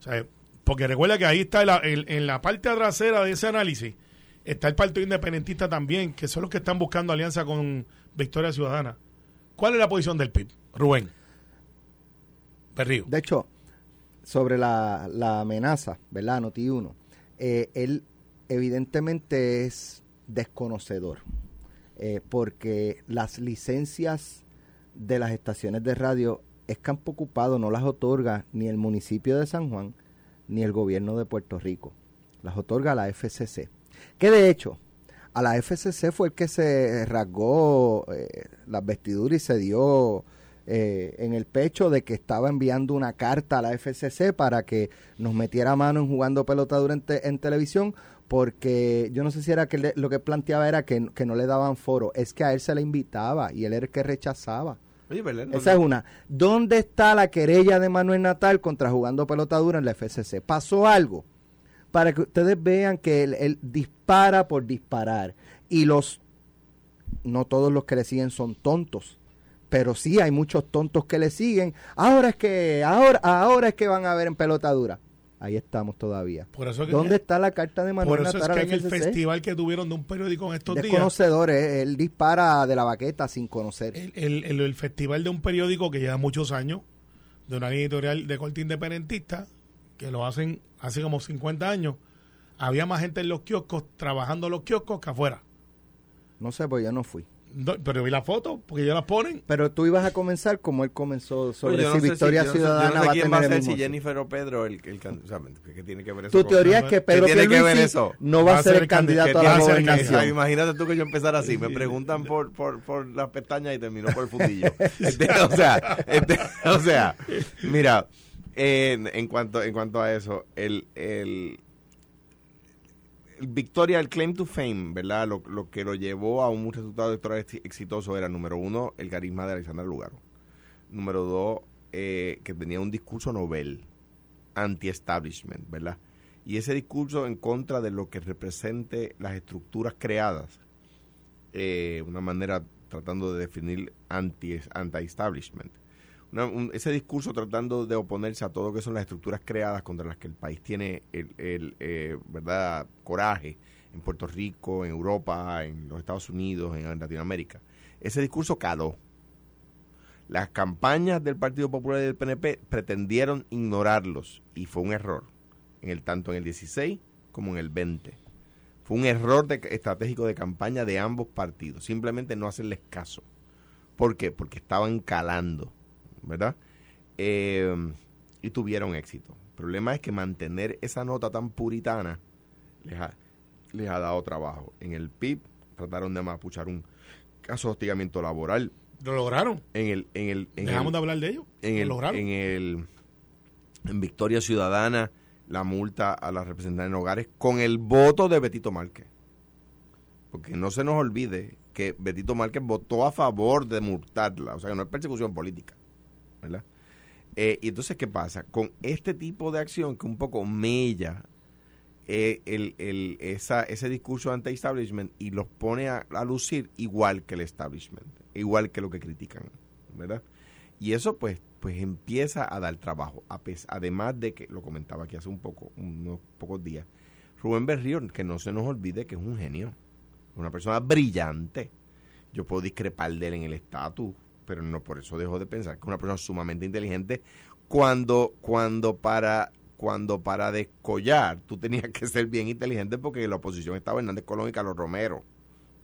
[SPEAKER 3] O sea, porque recuerda que ahí está en la parte trasera de ese análisis, está el Partido Independentista también, que son los que están buscando alianza con Victoria Ciudadana. ¿Cuál es la posición del PIB? Rubén.
[SPEAKER 2] De hecho, sobre la, amenaza, ¿verdad? Noti 1, él evidentemente es desconocedor, eh, porque las licencias de las estaciones de radio es campo ocupado, no las otorga ni el municipio de San Juan ni el gobierno de Puerto Rico, las otorga la FCC, que de hecho a la FCC fue el que se rasgó eh, las vestiduras y se dio eh, en el pecho de que estaba enviando una carta a la FCC para que nos metiera mano en jugando pelota en, te- en televisión, porque yo no sé si era que le- lo que planteaba era que, que no le daban foro, es que a él se le invitaba y él era el que rechazaba.
[SPEAKER 4] Oye,
[SPEAKER 2] Esa es una. ¿Dónde está la querella de Manuel Natal contra jugando pelota dura en la FCC? ¿Pasó algo? Para que ustedes vean que él, él dispara por disparar. Y los, no todos los que le siguen son tontos. Pero sí hay muchos tontos que le siguen. Ahora es que, ahora, ahora es que van a ver en pelota dura. Ahí estamos todavía.
[SPEAKER 3] Por eso que-
[SPEAKER 2] ¿Dónde está la carta de Manuel
[SPEAKER 3] Por eso es que en el festival que tuvieron de un periódico en estos días,
[SPEAKER 2] Desconocedor, eh, él dispara de la baqueta sin conocer.
[SPEAKER 3] el, el- el- el festival de un periódico que lleva muchos años, de una editorial de corte independentista, que lo hacen hace como 50 años, había más gente en los kioscos, trabajando en los kioscos que afuera.
[SPEAKER 2] No sé, pues yo no fui.
[SPEAKER 3] No, pero vi la foto, porque ellos las ponen.
[SPEAKER 2] Pero tú ibas a comenzar como él comenzó sobre
[SPEAKER 4] Yo no
[SPEAKER 2] si Victoria Ciudadana
[SPEAKER 4] no sé
[SPEAKER 2] va a
[SPEAKER 4] quién
[SPEAKER 2] tener el
[SPEAKER 4] ser,
[SPEAKER 2] mismo.
[SPEAKER 4] si Jennifer o Pedro el, el can- o sea, ¿qué tiene que ver eso
[SPEAKER 2] Tu teoría es que Pedro
[SPEAKER 4] tiene que ver
[SPEAKER 2] Pierluisi
[SPEAKER 4] eso?
[SPEAKER 2] no va a ser el candidato
[SPEAKER 4] ¿Qué
[SPEAKER 2] a la gobernación.
[SPEAKER 4] Imagínate tú que yo empezara así, me <laughs> preguntan por, por, por las pestañas y termino por el <laughs> fundillo. Este, o sea, este, o sea, mira, en, en cuanto en cuanto a eso, el, el, Victoria, el claim to fame, ¿verdad? Lo, lo que lo llevó a un resultado electoral ex- exitoso era, número uno, el carisma de Alexandra Lugaro. Número dos, eh, que tenía un discurso novel, anti-establishment, ¿verdad? Y ese discurso en contra de lo que represente las estructuras creadas, eh, una manera tratando de definir anti- anti-establishment. Ese discurso tratando de oponerse a todo lo que son las estructuras creadas contra las que el país tiene el, el, eh, verdad coraje en Puerto Rico, en Europa, en los Estados Unidos, en Latinoamérica. Ese discurso caló. Las campañas del Partido Popular y del PNP pretendieron ignorarlos y fue un error, en el tanto en el 16 como en el 20. Fue un error de- estratégico de campaña de ambos partidos, simplemente no hacerles caso. ¿Por qué? Porque estaban calando, ¿verdad? Eh, y tuvieron éxito. El problema es que mantener esa nota tan puritana les ha, les ha dado trabajo. En el PIB trataron de mapuchar un caso de hostigamiento laboral.
[SPEAKER 3] Lo lograron.
[SPEAKER 4] En el, en el, en
[SPEAKER 3] Dejamos
[SPEAKER 4] el-
[SPEAKER 3] de hablar de ellos.
[SPEAKER 4] en
[SPEAKER 3] lo
[SPEAKER 4] el,
[SPEAKER 3] lograron.
[SPEAKER 4] en el en Victoria Ciudadana la multa a las representantes en hogares con el voto de Betito Márquez. Porque no se nos olvide que Betito Márquez votó a favor de multarla, o sea que no es persecución política, ¿verdad? Eh, y entonces, ¿qué pasa? Con este tipo de acción que un poco mella eh, ese discurso anti-establishment y los pone a, lucir igual que el establishment, igual que lo que critican, ¿verdad? Y eso pues pues empieza a dar trabajo, además de que, lo comentaba aquí hace un poco, unos pocos días, Rubén Berrío, que no se nos olvide que es un genio, una persona brillante. Yo puedo discrepar de él en el estatus, pero no por eso dejo de pensar que es una persona sumamente inteligente cuando, cuando para cuando para descollar tú tenías que ser bien inteligente porque la oposición estaba Hernández Colón y Carlos Romero.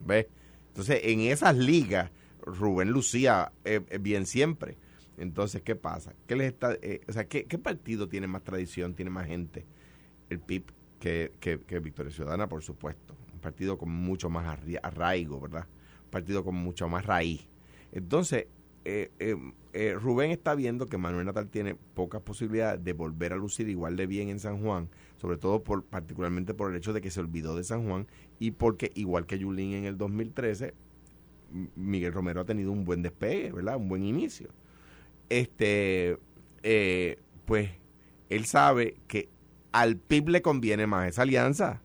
[SPEAKER 4] ¿Ves? Entonces, en esas ligas, Rubén lucía eh, eh, bien siempre. Entonces, ¿qué pasa? ¿Qué les está, eh, o sea, ¿qué, partido tiene más tradición, tiene más gente? El PIB que, que, que Victoria Ciudadana, por supuesto. Un partido con mucho más arraigo, ¿verdad? Un partido con mucho más raíz. Entonces, eh, eh, eh, Rubén está viendo que Manuel Natal tiene pocas posibilidades de volver a lucir igual de bien en San Juan, sobre todo por particularmente por el hecho de que se olvidó de San Juan y porque igual que Yulín en el 2013, M- Miguel Romero ha tenido un buen despegue, ¿verdad? Un buen inicio. Este, eh, pues él sabe que al PIB le conviene más esa alianza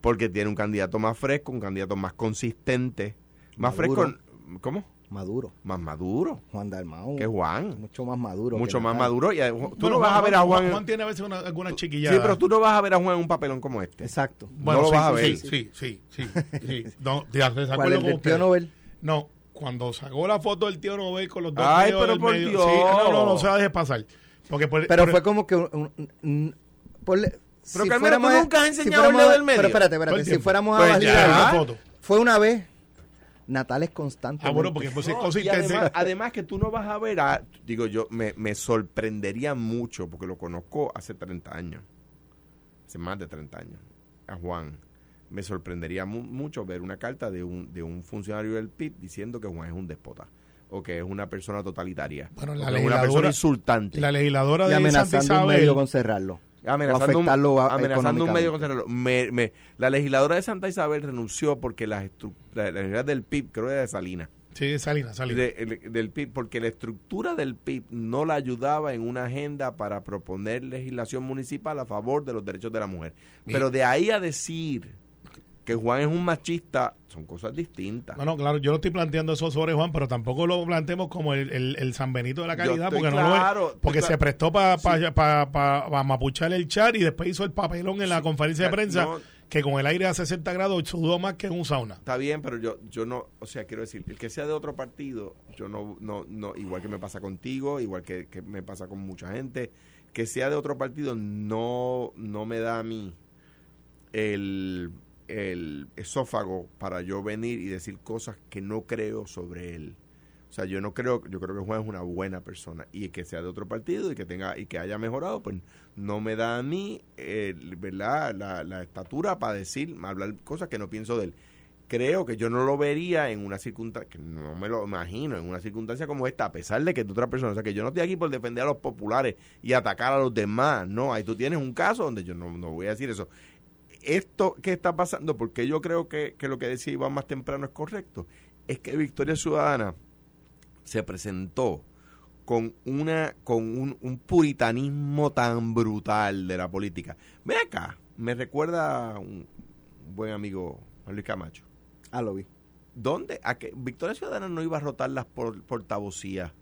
[SPEAKER 4] porque tiene un candidato más fresco, un candidato más consistente, más
[SPEAKER 2] Maduro.
[SPEAKER 4] fresco, ¿cómo?
[SPEAKER 2] Maduro.
[SPEAKER 4] Más maduro
[SPEAKER 2] Juan Dalmau.
[SPEAKER 4] que Juan.
[SPEAKER 2] Mucho más maduro.
[SPEAKER 4] Mucho más
[SPEAKER 2] Natal.
[SPEAKER 4] maduro. Y a- tú
[SPEAKER 3] Bueno,
[SPEAKER 4] no vas a ver a Juan.
[SPEAKER 3] Juan tiene a veces una, algunas
[SPEAKER 4] sí,
[SPEAKER 3] chiquilladas.
[SPEAKER 4] pero tú no vas a ver a Juan en un papelón como este.
[SPEAKER 2] Exacto.
[SPEAKER 3] Bueno,
[SPEAKER 4] no lo
[SPEAKER 3] sí,
[SPEAKER 4] vas a
[SPEAKER 3] sí,
[SPEAKER 4] ver.
[SPEAKER 3] Sí, sí, sí. sí, <laughs> sí. No, acuerdo
[SPEAKER 2] ¿Cuál el del tío. Nobel?
[SPEAKER 3] No, cuando sacó la foto del tío Nobel con los dos
[SPEAKER 4] Ay, pero por
[SPEAKER 3] medio-
[SPEAKER 4] Dios.
[SPEAKER 3] Sí, no, no, no se la deje pasar. Porque por-
[SPEAKER 2] Pero
[SPEAKER 3] por-
[SPEAKER 2] fue como que... un- un- un- ponle-
[SPEAKER 4] Pero,
[SPEAKER 2] si
[SPEAKER 4] tú nunca has
[SPEAKER 2] si
[SPEAKER 4] enseñado el
[SPEAKER 2] fuéramos
[SPEAKER 4] dedo del medio.
[SPEAKER 2] Pero espérate,
[SPEAKER 3] el
[SPEAKER 2] espérate. Si fuéramos a
[SPEAKER 4] Pues
[SPEAKER 3] foto.
[SPEAKER 2] Fue una vez. Natal es constante.
[SPEAKER 3] Ah, bueno, porque pues es
[SPEAKER 4] No, y
[SPEAKER 3] consistente.
[SPEAKER 4] además, además que tú no vas a ver a, digo yo, me, me sorprendería mucho, porque lo conozco hace 30 años, hace más de 30 años, a Juan. Me sorprendería mu- mucho ver una carta de un, de un funcionario del PIB diciendo que Juan es un déspota o que es una persona totalitaria.
[SPEAKER 3] Bueno,
[SPEAKER 4] o
[SPEAKER 3] la
[SPEAKER 4] que es una persona insultante.
[SPEAKER 3] La legisladora
[SPEAKER 2] Y
[SPEAKER 3] de Santa
[SPEAKER 2] amenazando un medio con cerrarlo.
[SPEAKER 4] Amenazando,
[SPEAKER 2] afectarlo
[SPEAKER 4] un,
[SPEAKER 2] a-
[SPEAKER 4] amenazando un medio me, me- la legisladora de Santa Isabel renunció porque las la, la del PIB, creo que era de Salinas,
[SPEAKER 3] Sí, Salinas, Salinas.
[SPEAKER 4] de- el- del PIB, porque la estructura del PIB no la ayudaba en una agenda para proponer legislación municipal a favor de los derechos de la mujer. Pero de ahí a decir que Juan es un machista, son cosas distintas.
[SPEAKER 3] No, no, claro, yo no estoy planteando eso sobre Juan, pero tampoco lo planteemos como el, el, el San Benito de la calidad, porque no lo es, porque se prestó para pa, pa, pa- pa mapuchar el chat y después hizo el papelón en la conferencia de prensa,
[SPEAKER 4] no.
[SPEAKER 3] que con el aire a 60 grados sudó más que en un sauna.
[SPEAKER 4] Está bien, pero yo yo no, o sea, quiero decir, el que sea de otro partido, yo no, no, no igual que me pasa contigo, igual que, que me pasa con mucha gente, que sea de otro partido no, no me da a mí el, el esófago para yo venir y decir cosas que no creo sobre él. O sea, yo no creo, yo creo que Juan es una buena persona y que sea de otro partido y que tenga y que haya mejorado, pues no me da a mí, eh, ¿verdad? La, la estatura para decir, hablar cosas que no pienso de él. Creo que yo no lo vería en una circunstancia, no me lo imagino, en una circunstancia como esta, a pesar de que es otra persona, o sea, que yo no estoy aquí por defender a los populares y atacar a los demás, no, ahí tú tienes un caso donde yo no, no voy a decir eso. Esto que está pasando, porque yo creo que, que lo que decía Iván más temprano es correcto, es que Victoria Ciudadana se presentó con una con un, un, puritanismo tan brutal de la política. Ve acá, me recuerda a un buen amigo Luis Camacho.
[SPEAKER 2] Ah, lo vi.
[SPEAKER 4] ¿Dónde? A que Victoria Ciudadana no iba a rotar las por, portavocías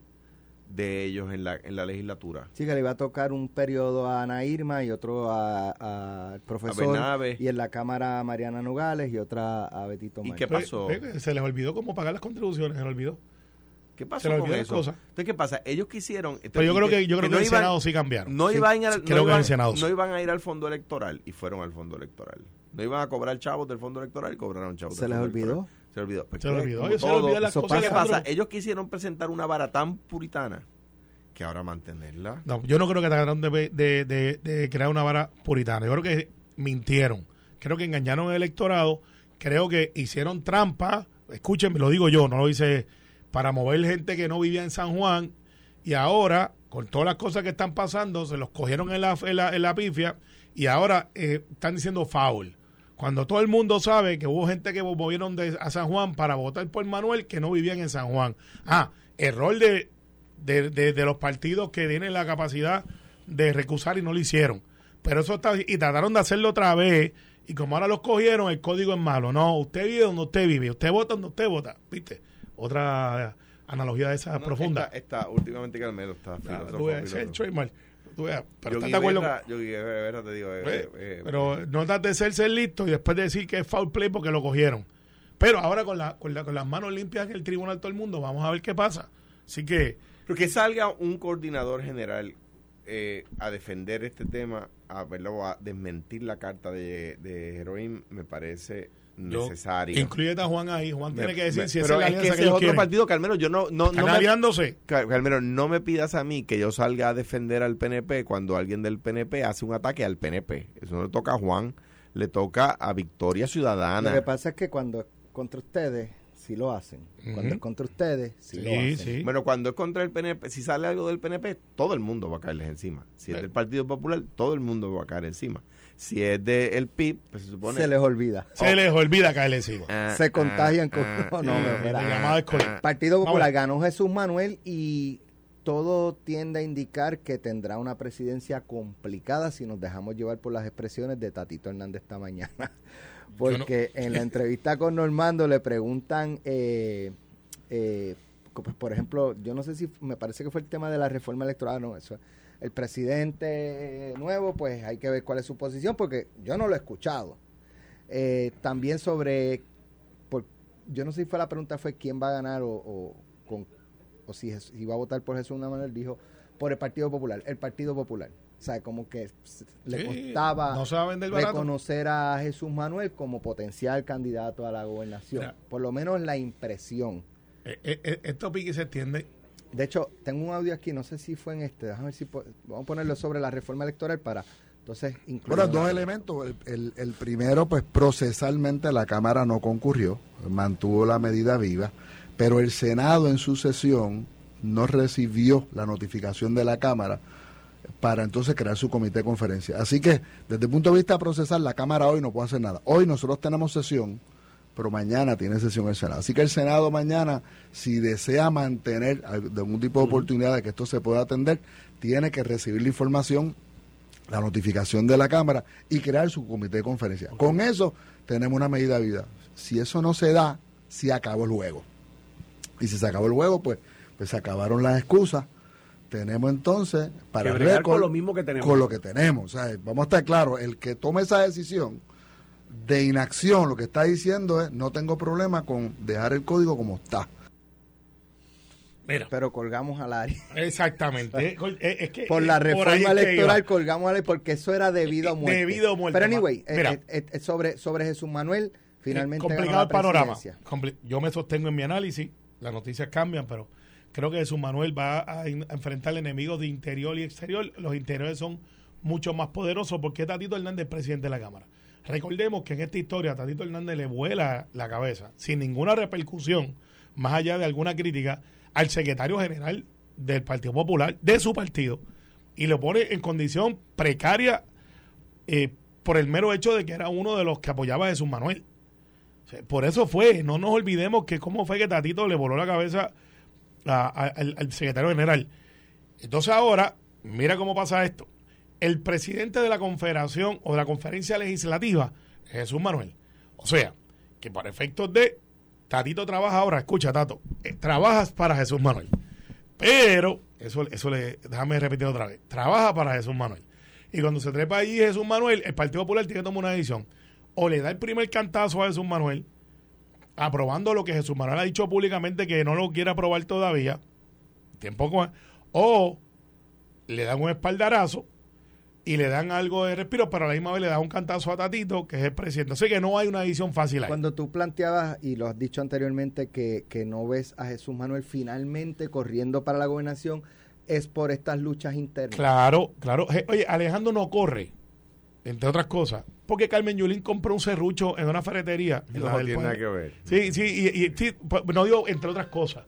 [SPEAKER 4] de ellos en la, en la legislatura.
[SPEAKER 2] Sí, que le iba a tocar un periodo a Ana Irma y otro al profesor.
[SPEAKER 4] A
[SPEAKER 2] y en la Cámara a Mariana Nogales y otra a Betito
[SPEAKER 4] ¿Y
[SPEAKER 2] Mar.
[SPEAKER 4] qué pasó?
[SPEAKER 3] Se les olvidó cómo pagar las contribuciones, se les olvidó.
[SPEAKER 4] ¿Qué pasó con eso?
[SPEAKER 3] cosas.
[SPEAKER 4] Entonces, ¿qué pasa? Ellos quisieron...
[SPEAKER 3] Pero yo creo que, yo creo que,
[SPEAKER 4] no
[SPEAKER 3] en el
[SPEAKER 4] iban-
[SPEAKER 3] Senado sí cambiaron.
[SPEAKER 4] No,
[SPEAKER 3] Sí,
[SPEAKER 4] iban a, no,
[SPEAKER 3] creo que en
[SPEAKER 4] iban,
[SPEAKER 3] el Senado sí.
[SPEAKER 4] no iban a ir al fondo electoral y fueron al fondo electoral. No iban a cobrar chavos del fondo electoral y cobraron chavos
[SPEAKER 2] ¿Se
[SPEAKER 4] del
[SPEAKER 2] les
[SPEAKER 4] fondo
[SPEAKER 2] olvidó?
[SPEAKER 4] electoral. Se olvidó. Pues,
[SPEAKER 3] Se olvidó. Ellos se olvidan las cosas.
[SPEAKER 4] ¿Qué
[SPEAKER 2] pasa.
[SPEAKER 4] Ellos quisieron presentar una vara tan puritana que ahora mantenerla.
[SPEAKER 3] No, yo no creo que trataron de, de, de- de crear una vara puritana. Yo creo que mintieron. Creo que engañaron al electorado. Creo que hicieron trampa. Escúchenme, lo digo yo, no lo hice para mover gente que no vivía en San Juan. Y ahora, con todas las cosas que están pasando, se los cogieron en la, en la, en la pifia y ahora eh, están diciendo foul. Cuando todo el mundo sabe que hubo gente que movieron de, a San Juan para votar por Manuel que no vivían en San Juan. Ah, error de, de, de- de los partidos que tienen la capacidad de recusar y no lo hicieron. Pero eso está, y trataron de hacerlo otra vez, y como ahora los cogieron, el código es malo. No, usted vive donde usted vive, usted vota donde usted vota, ¿viste? Otra analogía de esa
[SPEAKER 4] No,
[SPEAKER 3] profunda.
[SPEAKER 4] Esta, esta- últimamente Carmelo está filósofo,
[SPEAKER 3] tú veas, pero
[SPEAKER 4] Yogi
[SPEAKER 3] ¿estás de acuerdo?
[SPEAKER 4] Te digo, eh,
[SPEAKER 3] Pues,
[SPEAKER 4] eh,
[SPEAKER 3] pero no de ser, ser listo y después de decir que es foul play porque lo cogieron. Pero ahora con, la, con, la- con las manos limpias en el tribunal todo el mundo, vamos a ver qué pasa. Así que
[SPEAKER 4] Pero que salga un coordinador general eh, a defender este tema, a, verlo, a desmentir la carta de, de Heroin, me parece
[SPEAKER 3] yo-
[SPEAKER 4] necesario.
[SPEAKER 3] incluye a Juan ahí. Juan tiene
[SPEAKER 4] Me-
[SPEAKER 3] que decir
[SPEAKER 4] me-
[SPEAKER 3] si esa es la
[SPEAKER 4] es que
[SPEAKER 3] que
[SPEAKER 4] es
[SPEAKER 3] ellos
[SPEAKER 4] otro
[SPEAKER 3] quieren.
[SPEAKER 4] partido, Carmelo. Yo no, no, no me,
[SPEAKER 3] aliándose.
[SPEAKER 4] Car- Carmelo, no me pidas a mí que yo salga a defender al PNP cuando alguien del PNP hace un ataque al PNP. Eso no le toca a Juan, le toca a Victoria
[SPEAKER 2] Lo que
[SPEAKER 4] Ciudadana.
[SPEAKER 2] pasa es que cuando es contra ustedes, sí lo hacen. Cuando es contra ustedes, sí,
[SPEAKER 3] Sí,
[SPEAKER 2] lo hacen.
[SPEAKER 3] sí.
[SPEAKER 4] Bueno, cuando es contra el PNP, si sale algo del PNP, todo el mundo va a caerles encima. Si es del Partido Popular, todo el mundo va a caer encima. Si es del PIB, pues se supone...
[SPEAKER 2] Se les olvida.
[SPEAKER 3] Se les olvida caerle encima.
[SPEAKER 4] Ah,
[SPEAKER 2] se contagian con-
[SPEAKER 4] ah, <laughs>
[SPEAKER 2] no,
[SPEAKER 4] ah,
[SPEAKER 2] mira.
[SPEAKER 4] ah,
[SPEAKER 3] col-
[SPEAKER 4] ah.
[SPEAKER 2] Partido Popular ganó Jesús Manuel y todo tiende a indicar que tendrá una presidencia complicada si nos dejamos llevar por las expresiones de Tatito Hernández esta mañana. <laughs> Porque en la entrevista con Normando le preguntan, eh, eh, pues, por ejemplo, yo no sé si me parece que fue el tema de la reforma electoral, no, eso. El presidente nuevo, pues hay que ver cuál es su posición, porque yo no lo he escuchado. Eh, también sobre por- yo no sé si fue la pregunta fue quién va a ganar o, o con, o si, si va a votar por Jesús Manuel, dijo por el Partido Popular, el Partido Popular. O sea, como que le
[SPEAKER 3] Sí,
[SPEAKER 2] costaba
[SPEAKER 3] no a
[SPEAKER 2] reconocer a Jesús Manuel como potencial candidato a la gobernación.
[SPEAKER 3] Mira.
[SPEAKER 2] Por lo menos la impresión.
[SPEAKER 3] Eh, eh, eh, esto pique se extiende.
[SPEAKER 2] De hecho, tengo un audio aquí, no sé si fue en este, déjame ver si vamos a ponerlo sobre la reforma electoral para entonces incluir.
[SPEAKER 5] Bueno, dos elementos. El, el- el primero, pues procesalmente la Cámara no concurrió, mantuvo la medida viva, pero el Senado en su sesión no recibió la notificación de la Cámara para entonces crear su comité de conferencia. Así que, desde el punto de vista procesal, la Cámara hoy no puede hacer nada. Hoy nosotros tenemos sesión, pero mañana tiene sesión el Senado. Así que el Senado mañana, si desea mantener algún tipo de oportunidad de que esto se pueda atender, tiene que recibir la información la notificación de la Cámara y crear su comité de conferencia. Con eso tenemos una medida de vida. Si eso no se da, se acabó el juego. Y si se acabó el juego, pues, pues se acabaron las excusas. Tenemos entonces para
[SPEAKER 6] bregar
[SPEAKER 5] récord
[SPEAKER 6] con lo mismo que tenemos.
[SPEAKER 5] con lo que tenemos. O sea, vamos a estar claros, el que tome esa decisión de inacción, lo que está diciendo es no tengo problema con dejar el código como está.
[SPEAKER 3] Mira.
[SPEAKER 2] pero colgamos a Lari.
[SPEAKER 3] Exactamente. <laughs> Es que,
[SPEAKER 2] Por la
[SPEAKER 3] eh, ahí
[SPEAKER 2] reforma electoral colgamos a Lari porque eso era debido a muerte.
[SPEAKER 3] Debido a muerte.
[SPEAKER 2] Pero anyway, eh,
[SPEAKER 3] Mira.
[SPEAKER 2] eh, eh, sobre, sobre Jesús Manuel, finalmente ganó
[SPEAKER 3] complicado
[SPEAKER 2] la
[SPEAKER 3] el panorama. Yo me sostengo en mi análisis, las noticias cambian, pero creo que Jesús Manuel va a enfrentar enemigos de interior y exterior. Los interiores son mucho más poderosos porque Tatito Hernández es presidente de la Cámara. Recordemos que en esta historia a Tatito Hernández le vuela la cabeza sin ninguna repercusión, más allá de alguna crítica, al secretario general del Partido Popular, de su partido, y lo pone en condición precaria eh, por el mero hecho de que era uno de los que apoyaba a Jesús Manuel. Por eso fue, no nos olvidemos que cómo fue que Tatito le voló la cabeza al, al secretario general. Entonces ahora, mira cómo pasa esto. El presidente de la confederación o de la conferencia legislativa es Jesús Manuel. O sea, que para efectos de Tatito trabaja ahora, escucha Tato, eh, trabajas para Jesús Manuel. Pero, eso, eso le, déjame repetir otra vez, trabaja para Jesús Manuel. Y cuando se trepa allí Jesús Manuel, el Partido Popular tiene que tomar una decisión. O le da el primer cantazo a Jesús Manuel, aprobando lo que Jesús Manuel ha dicho públicamente que no lo quiere aprobar todavía, tiempo o le dan un espaldarazo y le dan algo de respiro, pero a la misma vez le dan un cantazo a Tatito, que es el presidente. Así que no hay una decisión fácil ahí.
[SPEAKER 2] Cuando tú planteabas, y lo has dicho anteriormente, que, que no ves a Jesús Manuel finalmente corriendo para la gobernación, es por estas luchas internas.
[SPEAKER 3] Claro, claro. Oye, Alejandro no corre, entre otras cosas, porque Carmen Yulín compró un serrucho en una ferretería. en la
[SPEAKER 4] No tiene nada que ver.
[SPEAKER 3] Sí, sí, y, y- sí, pues, no digo entre otras cosas.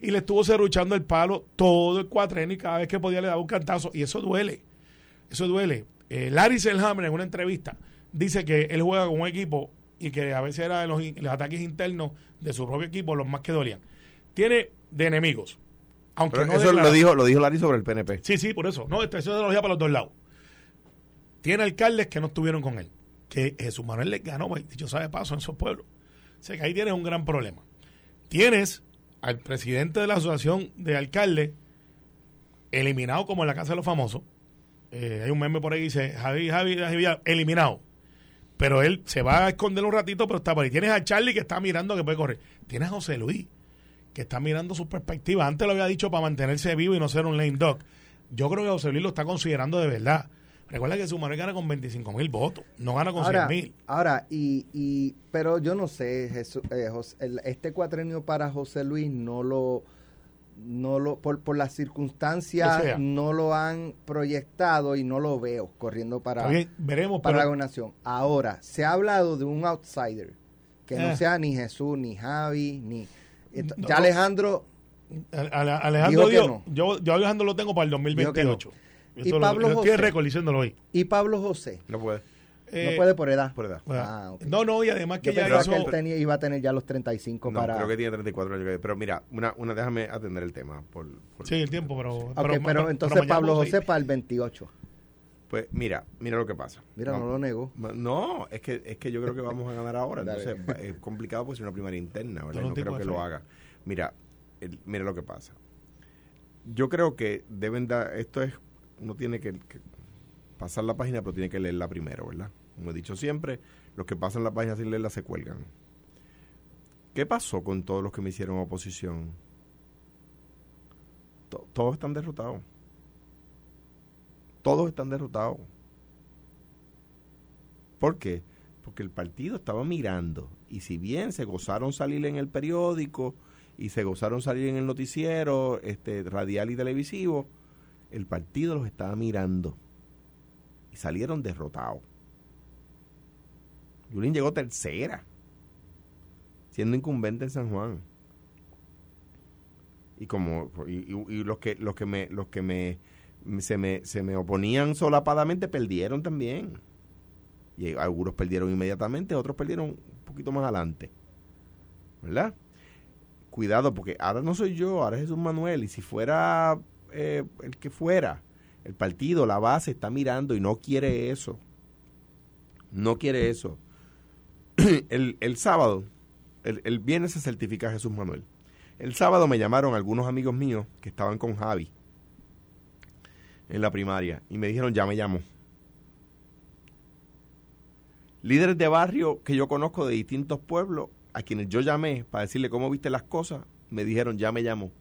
[SPEAKER 3] Y le estuvo serruchando el palo todo el cuatrenio y cada vez que podía le daba un cantazo. Y eso duele. Eso duele. Eh, Larry Selhammer en una entrevista dice que él juega con un equipo y que a veces era los, los ataques internos de su propio equipo los más que dolían. Tiene de enemigos. Aunque
[SPEAKER 4] Pero
[SPEAKER 3] no
[SPEAKER 4] eso lo dijo, lo dijo Larry sobre el PNP.
[SPEAKER 3] Sí, sí, por eso. No, esta es analogía para los dos lados. Tiene alcaldes que no estuvieron con él. Que Jesús Manuel les ganó, pues, dicho sabe paso, en esos pueblos. O sea que ahí tienes un gran problema. Tienes al presidente de la asociación de alcaldes eliminado como en la Casa de los Famosos. Eh, hay un meme por ahí que dice Javi, Javi, Javi, eliminado. Pero él se va a esconder un ratito, pero está por ahí. Tienes a Charlie que está mirando que puede correr. Tienes a José Luis que está mirando su perspectiva. Antes lo había dicho para mantenerse vivo y no ser un lame dog. Yo creo que José Luis lo está considerando de verdad. Recuerda que su Manuel gana con 25 mil votos, no gana con 100
[SPEAKER 2] Ahora,
[SPEAKER 3] mil.
[SPEAKER 2] ahora y, y, pero yo no sé, Jesús, eh, José- el- este cuatrenio para José Luis no lo, no lo, por, por las circunstancias,
[SPEAKER 3] O sea.
[SPEAKER 2] no lo han proyectado y no lo veo corriendo para,
[SPEAKER 3] bien, veremos,
[SPEAKER 2] para la
[SPEAKER 3] pero
[SPEAKER 2] gobernación. Ahora, se ha hablado de un outsider, que no
[SPEAKER 3] Eh.
[SPEAKER 2] sea ni Jesús, ni Javi, ni...
[SPEAKER 3] No.
[SPEAKER 2] ya Alejandro,
[SPEAKER 3] Ale- Ale- Alejandro
[SPEAKER 2] Dijo que no.
[SPEAKER 3] yo, yo Alejandro lo tengo para el 2028.
[SPEAKER 2] Y
[SPEAKER 3] Esto lo-
[SPEAKER 2] Pablo
[SPEAKER 3] yo estoy
[SPEAKER 2] José.
[SPEAKER 3] récord diciéndolo hoy.
[SPEAKER 2] y Pablo José,
[SPEAKER 4] No puede.
[SPEAKER 3] Eh,
[SPEAKER 2] no puede por edad.
[SPEAKER 4] Por edad.
[SPEAKER 3] bueno,
[SPEAKER 2] Ah, ok.
[SPEAKER 3] No, no, y además que
[SPEAKER 2] Yo
[SPEAKER 3] ya
[SPEAKER 2] pensaba
[SPEAKER 3] hizo...
[SPEAKER 2] que él tenía, iba a tener ya los 35
[SPEAKER 4] No,
[SPEAKER 2] para...
[SPEAKER 4] creo que tiene 34 años. Pero mira, una, una déjame atender el tema. Por, por-
[SPEAKER 3] Sí, el tiempo, pero...
[SPEAKER 2] Pero,
[SPEAKER 3] pero-
[SPEAKER 2] entonces
[SPEAKER 3] pero
[SPEAKER 2] Pablo José para el 28.
[SPEAKER 4] Pues mira, mira lo que pasa.
[SPEAKER 2] Mira, no, lo negó.
[SPEAKER 4] Ma- No, es que, es que yo creo que vamos a ganar ahora. Entonces es complicado porque es una primaria interna, ¿verdad? No creo que lo haga. Mira, el- mira lo que pasa. Yo creo que deben dar, esto es, uno tiene que, que pasar la página, pero tiene que leerla primero, ¿verdad? Como he dicho siempre, los que pasan la página sin leerla se cuelgan. ¿Qué pasó con todos los que me hicieron oposición? To- todos están derrotados. Todos están derrotados. ¿Por qué? Porque el partido estaba mirando y si bien se gozaron salir en el periódico y se gozaron salir en el noticiero este radial y televisivo, el partido los estaba mirando salieron derrotados. Yulín llegó tercera, siendo incumbente en San Juan. Y como y los que los que me los que me se me se me oponían solapadamente perdieron también. Y algunos perdieron inmediatamente, otros perdieron un poquito más adelante. ¿Verdad? Cuidado, porque ahora no soy yo, ahora es Jesús Manuel. Y si fuera eh, el que fuera, el partido, la base está mirando y no quiere eso. No quiere eso. <clears throat> el, el sábado, el, el viernes se certifica Jesús Manuel. El sábado me llamaron algunos amigos míos que estaban con Javi en la primaria y me dijeron, ya me llamo. Líderes de barrio que yo conozco de distintos pueblos, a quienes yo llamé para decirle cómo viste las cosas, me dijeron, ya me llamó.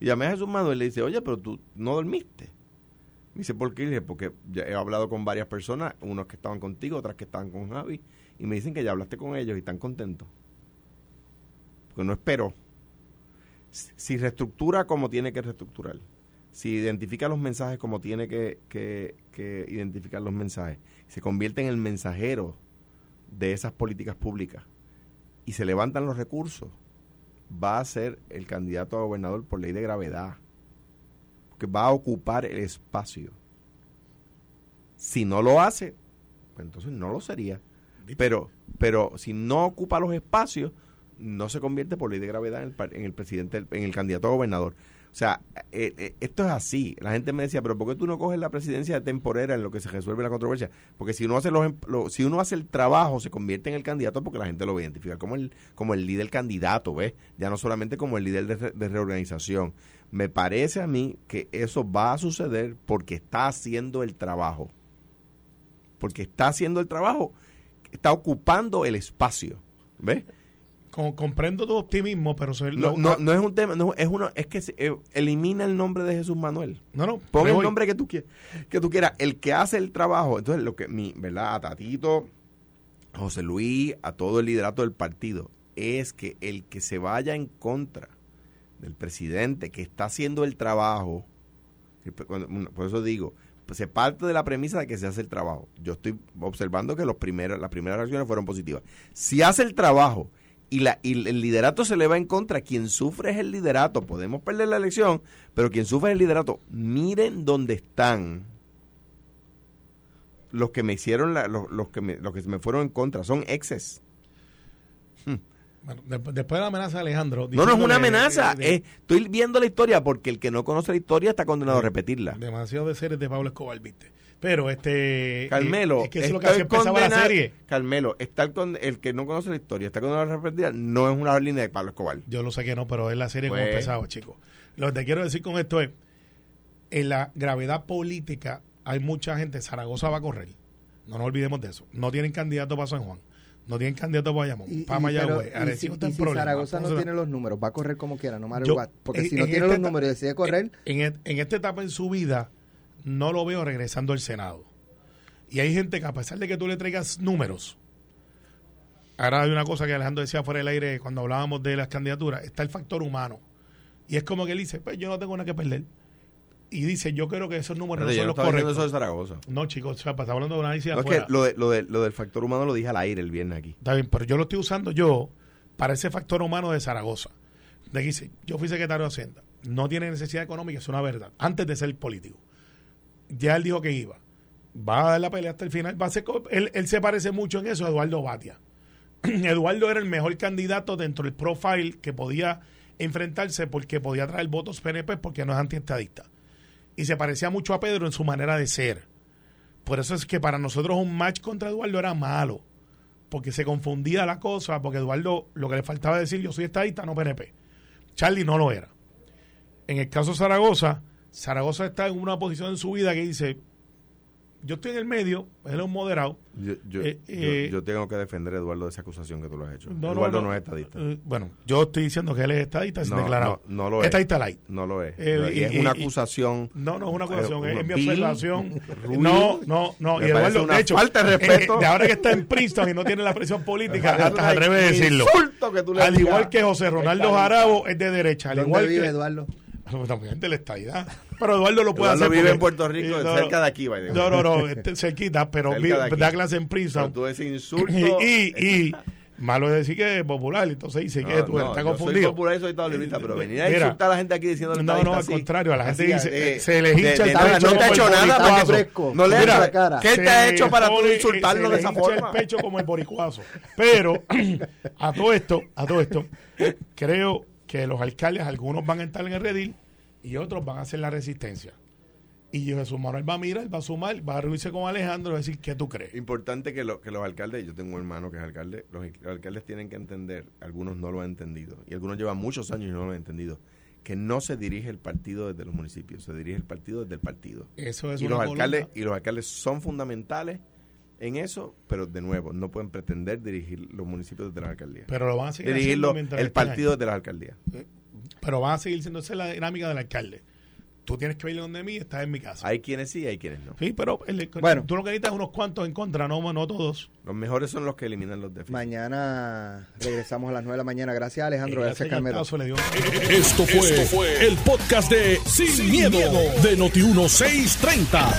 [SPEAKER 4] Y llamé a Jesús Manuel y le dice, oye, pero tú no dormiste. Me dice, ¿por qué? Porque ya he hablado con varias personas, unos que estaban contigo, otras que estaban con Javi, y me dicen que ya hablaste con ellos y están contentos. Porque no espero. Si reestructura como tiene que reestructurar, si identifica los mensajes como tiene que, que, que identificar los mensajes, se convierte en el mensajero de esas políticas públicas y se levantan los recursos, va a ser el candidato a gobernador por ley de gravedad. Porque va a ocupar el espacio. Si no lo hace, pues entonces no lo sería. Pero, pero si no ocupa los espacios, no se convierte por ley de gravedad en el, en el presidente, en el candidato a gobernador. O sea, eh, eh, esto es así. La gente me decía, pero ¿por qué tú no coges la presidencia temporera en lo que se resuelve la controversia? Porque si uno hace los, em, si uno hace el trabajo, se convierte en el candidato porque la gente lo va a identificar como el, como el líder candidato, ¿ves? Ya no solamente como el líder de, de reorganización. Me parece a mí que eso va a suceder porque está haciendo el trabajo. Porque está haciendo el trabajo, está ocupando el espacio. ¿Ves?
[SPEAKER 3] Comprendo tu optimismo, pero
[SPEAKER 4] no, no, es un tema, no, es uno, es que eh, elimina el nombre de Jesús Manuel.
[SPEAKER 3] No, no.
[SPEAKER 4] Pon el nombre que tú quieras, que tú quieras, el que hace el trabajo. Entonces, lo que mi, ¿verdad? A Tatito, a José Luis, a todo el liderato del partido, es que el que se vaya en contra del presidente que está haciendo el trabajo, por eso digo, se parte de la premisa de que se hace el trabajo. Yo estoy observando que los primeros, las primeras reacciones fueron positivas. Si hace el trabajo y, la, y el liderato se le va en contra. Quien sufre es el liderato. Podemos perder la elección, pero quien sufre es el liderato. Miren dónde están los que me hicieron, los, que me, los que me fueron en contra. Son exes.
[SPEAKER 3] después de la amenaza de Alejandro.
[SPEAKER 4] No, no es una amenaza. estoy viendo la historia porque el que no conoce la historia está condenado a repetirla.
[SPEAKER 3] Demasiado de series de Pablo Escobar, viste. Pero este.
[SPEAKER 4] Carmelo.
[SPEAKER 3] Es que eso es lo que hace empezaba la serie.
[SPEAKER 4] Carmelo, estar con el que no conoce la historia, está con la repetida, no es una línea de Pablo Escobar.
[SPEAKER 3] Yo lo sé que no, pero es la serie como pues. empezaba, chicos. Lo que te quiero decir con esto es: en la gravedad política hay mucha gente. Zaragoza va a correr. No nos olvidemos de eso. No tienen candidato para San Juan. No tienen candidato para Bayamón, para Mayagüez.
[SPEAKER 2] Y, si, Zaragoza no tiene los números, va a correr como quiera, no matter what. Porque si no tiene los números y decide correr...
[SPEAKER 3] En, en, esta etapa en su vida, no lo veo regresando al Senado. Y hay gente que a pesar de que tú le traigas números, ahora hay una cosa que Alejandro decía fuera del aire cuando hablábamos de las candidaturas, está el factor humano. Y es como que él dice, pues yo no tengo nada que perder. Y dice, yo creo que esos números no son los correctos.
[SPEAKER 4] Eso de Zaragoza.
[SPEAKER 3] No, chicos, o sea, está hablando de una análisis
[SPEAKER 4] no, que lo, de, lo, de, lo del factor humano lo dije al aire el viernes aquí.
[SPEAKER 3] Está bien, pero yo lo estoy usando yo para ese factor humano de Zaragoza. De que dice, yo fui secretario de Hacienda, no tiene necesidad económica, es una verdad, antes de ser político ya él dijo que iba. Va a dar la pelea hasta el final. Va a ser, él, él se parece mucho en eso a Eduardo Batia. <clears throat> Eduardo era el mejor candidato dentro del profile que podía enfrentarse porque podía traer votos PNP porque no es antiestadista. Y se parecía mucho a Pedro en su manera de ser. Por eso es que para nosotros un match contra Eduardo era malo. Porque se confundía la cosa, porque Eduardo lo que le faltaba decir, yo soy estadista, no PNP. Charlie no lo era. En el caso de Zaragoza, Zaragoza está en una posición en su vida que dice, yo estoy en el medio, él es un moderado.
[SPEAKER 4] Yo, yo, eh, eh, tengo que defender a Eduardo de esa acusación que tú lo has hecho. Eduardo no, es estadista.
[SPEAKER 3] Eh, bueno, yo estoy diciendo que él es estadista sin declarado.
[SPEAKER 4] No, no lo es.
[SPEAKER 3] Estadista light.
[SPEAKER 4] No lo es. es una acusación.
[SPEAKER 3] no, no es una acusación, es, mi observación. <laughs> no, no, no.
[SPEAKER 4] Y Eduardo, de hecho, falta de respeto.
[SPEAKER 3] de ahora que está en Princeton y no tiene la presión política, hasta al revés de decirlo.
[SPEAKER 4] Que tú le
[SPEAKER 3] al igual que José Ronaldo Jarabo es de derecha. Al igual
[SPEAKER 2] vive
[SPEAKER 3] que
[SPEAKER 2] Eduardo? <laughs>
[SPEAKER 3] También de la estadidad. Pero Eduardo lo puede
[SPEAKER 4] Eduardo
[SPEAKER 3] hacer.
[SPEAKER 4] vive en Puerto Rico, cerca de aquí.
[SPEAKER 3] no, no, no, este, cerquita, pero da clase en Princeton.
[SPEAKER 4] tú ese insulto.
[SPEAKER 3] Y, y, malo es decir que es popular, entonces dice que tú estás confundido. Soy
[SPEAKER 4] popular y soy estadista, pero venir a insultar a la gente aquí diciendo
[SPEAKER 3] No, no, al contrario, a la gente dice, eh, se le hincha el
[SPEAKER 4] pecho. No te ha hecho nada, No le la cara. ¿Qué te ha hecho para tú insultarlo de esa forma?
[SPEAKER 3] el pecho como el boricuazo. Pero, <clears throat> a todo esto, a todo esto, creo <laughs> que los alcaldes, algunos van a estar en el redil y otros van a hacer la resistencia. Y Jesús Manuel va a mirar, va a sumar, va a reunirse con Alejandro y va a decir, ¿qué tú crees?
[SPEAKER 4] Importante que, lo, que los alcaldes, yo tengo un hermano que es alcalde, los, alcaldes tienen que entender, algunos no lo han entendido, y algunos llevan muchos años y no lo han entendido, que no se dirige el partido desde los municipios, se dirige el partido desde el partido.
[SPEAKER 3] Eso es
[SPEAKER 4] y los alcaldes Y los alcaldes son fundamentales en eso, pero de nuevo, no pueden pretender dirigir los municipios desde las alcaldías.
[SPEAKER 3] Pero lo van a seguir
[SPEAKER 4] Dirigirlo el partido desde las alcaldías.
[SPEAKER 3] Eh, Pero van a seguir siendo esa es la dinámica del alcalde. Tú tienes que venir donde mí, estás en mi casa.
[SPEAKER 4] Hay quienes sí, hay quienes no.
[SPEAKER 3] Sí, pero el-
[SPEAKER 2] Bueno.
[SPEAKER 3] tú lo que necesitas es unos cuantos en contra, no, no todos.
[SPEAKER 4] Los mejores son los que eliminan los déficits.
[SPEAKER 2] Mañana regresamos a las 9 de la mañana. Gracias, Alejandro. Gracias, Carmelo.
[SPEAKER 3] cartazo le dio-
[SPEAKER 1] Esto fue, el podcast de Sin, miedo, de Noti1630.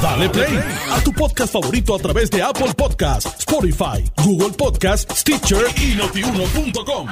[SPEAKER 1] Dale play a tu podcast favorito a través de Apple Podcasts, Spotify, Google Podcasts, Stitcher y notiuno.com.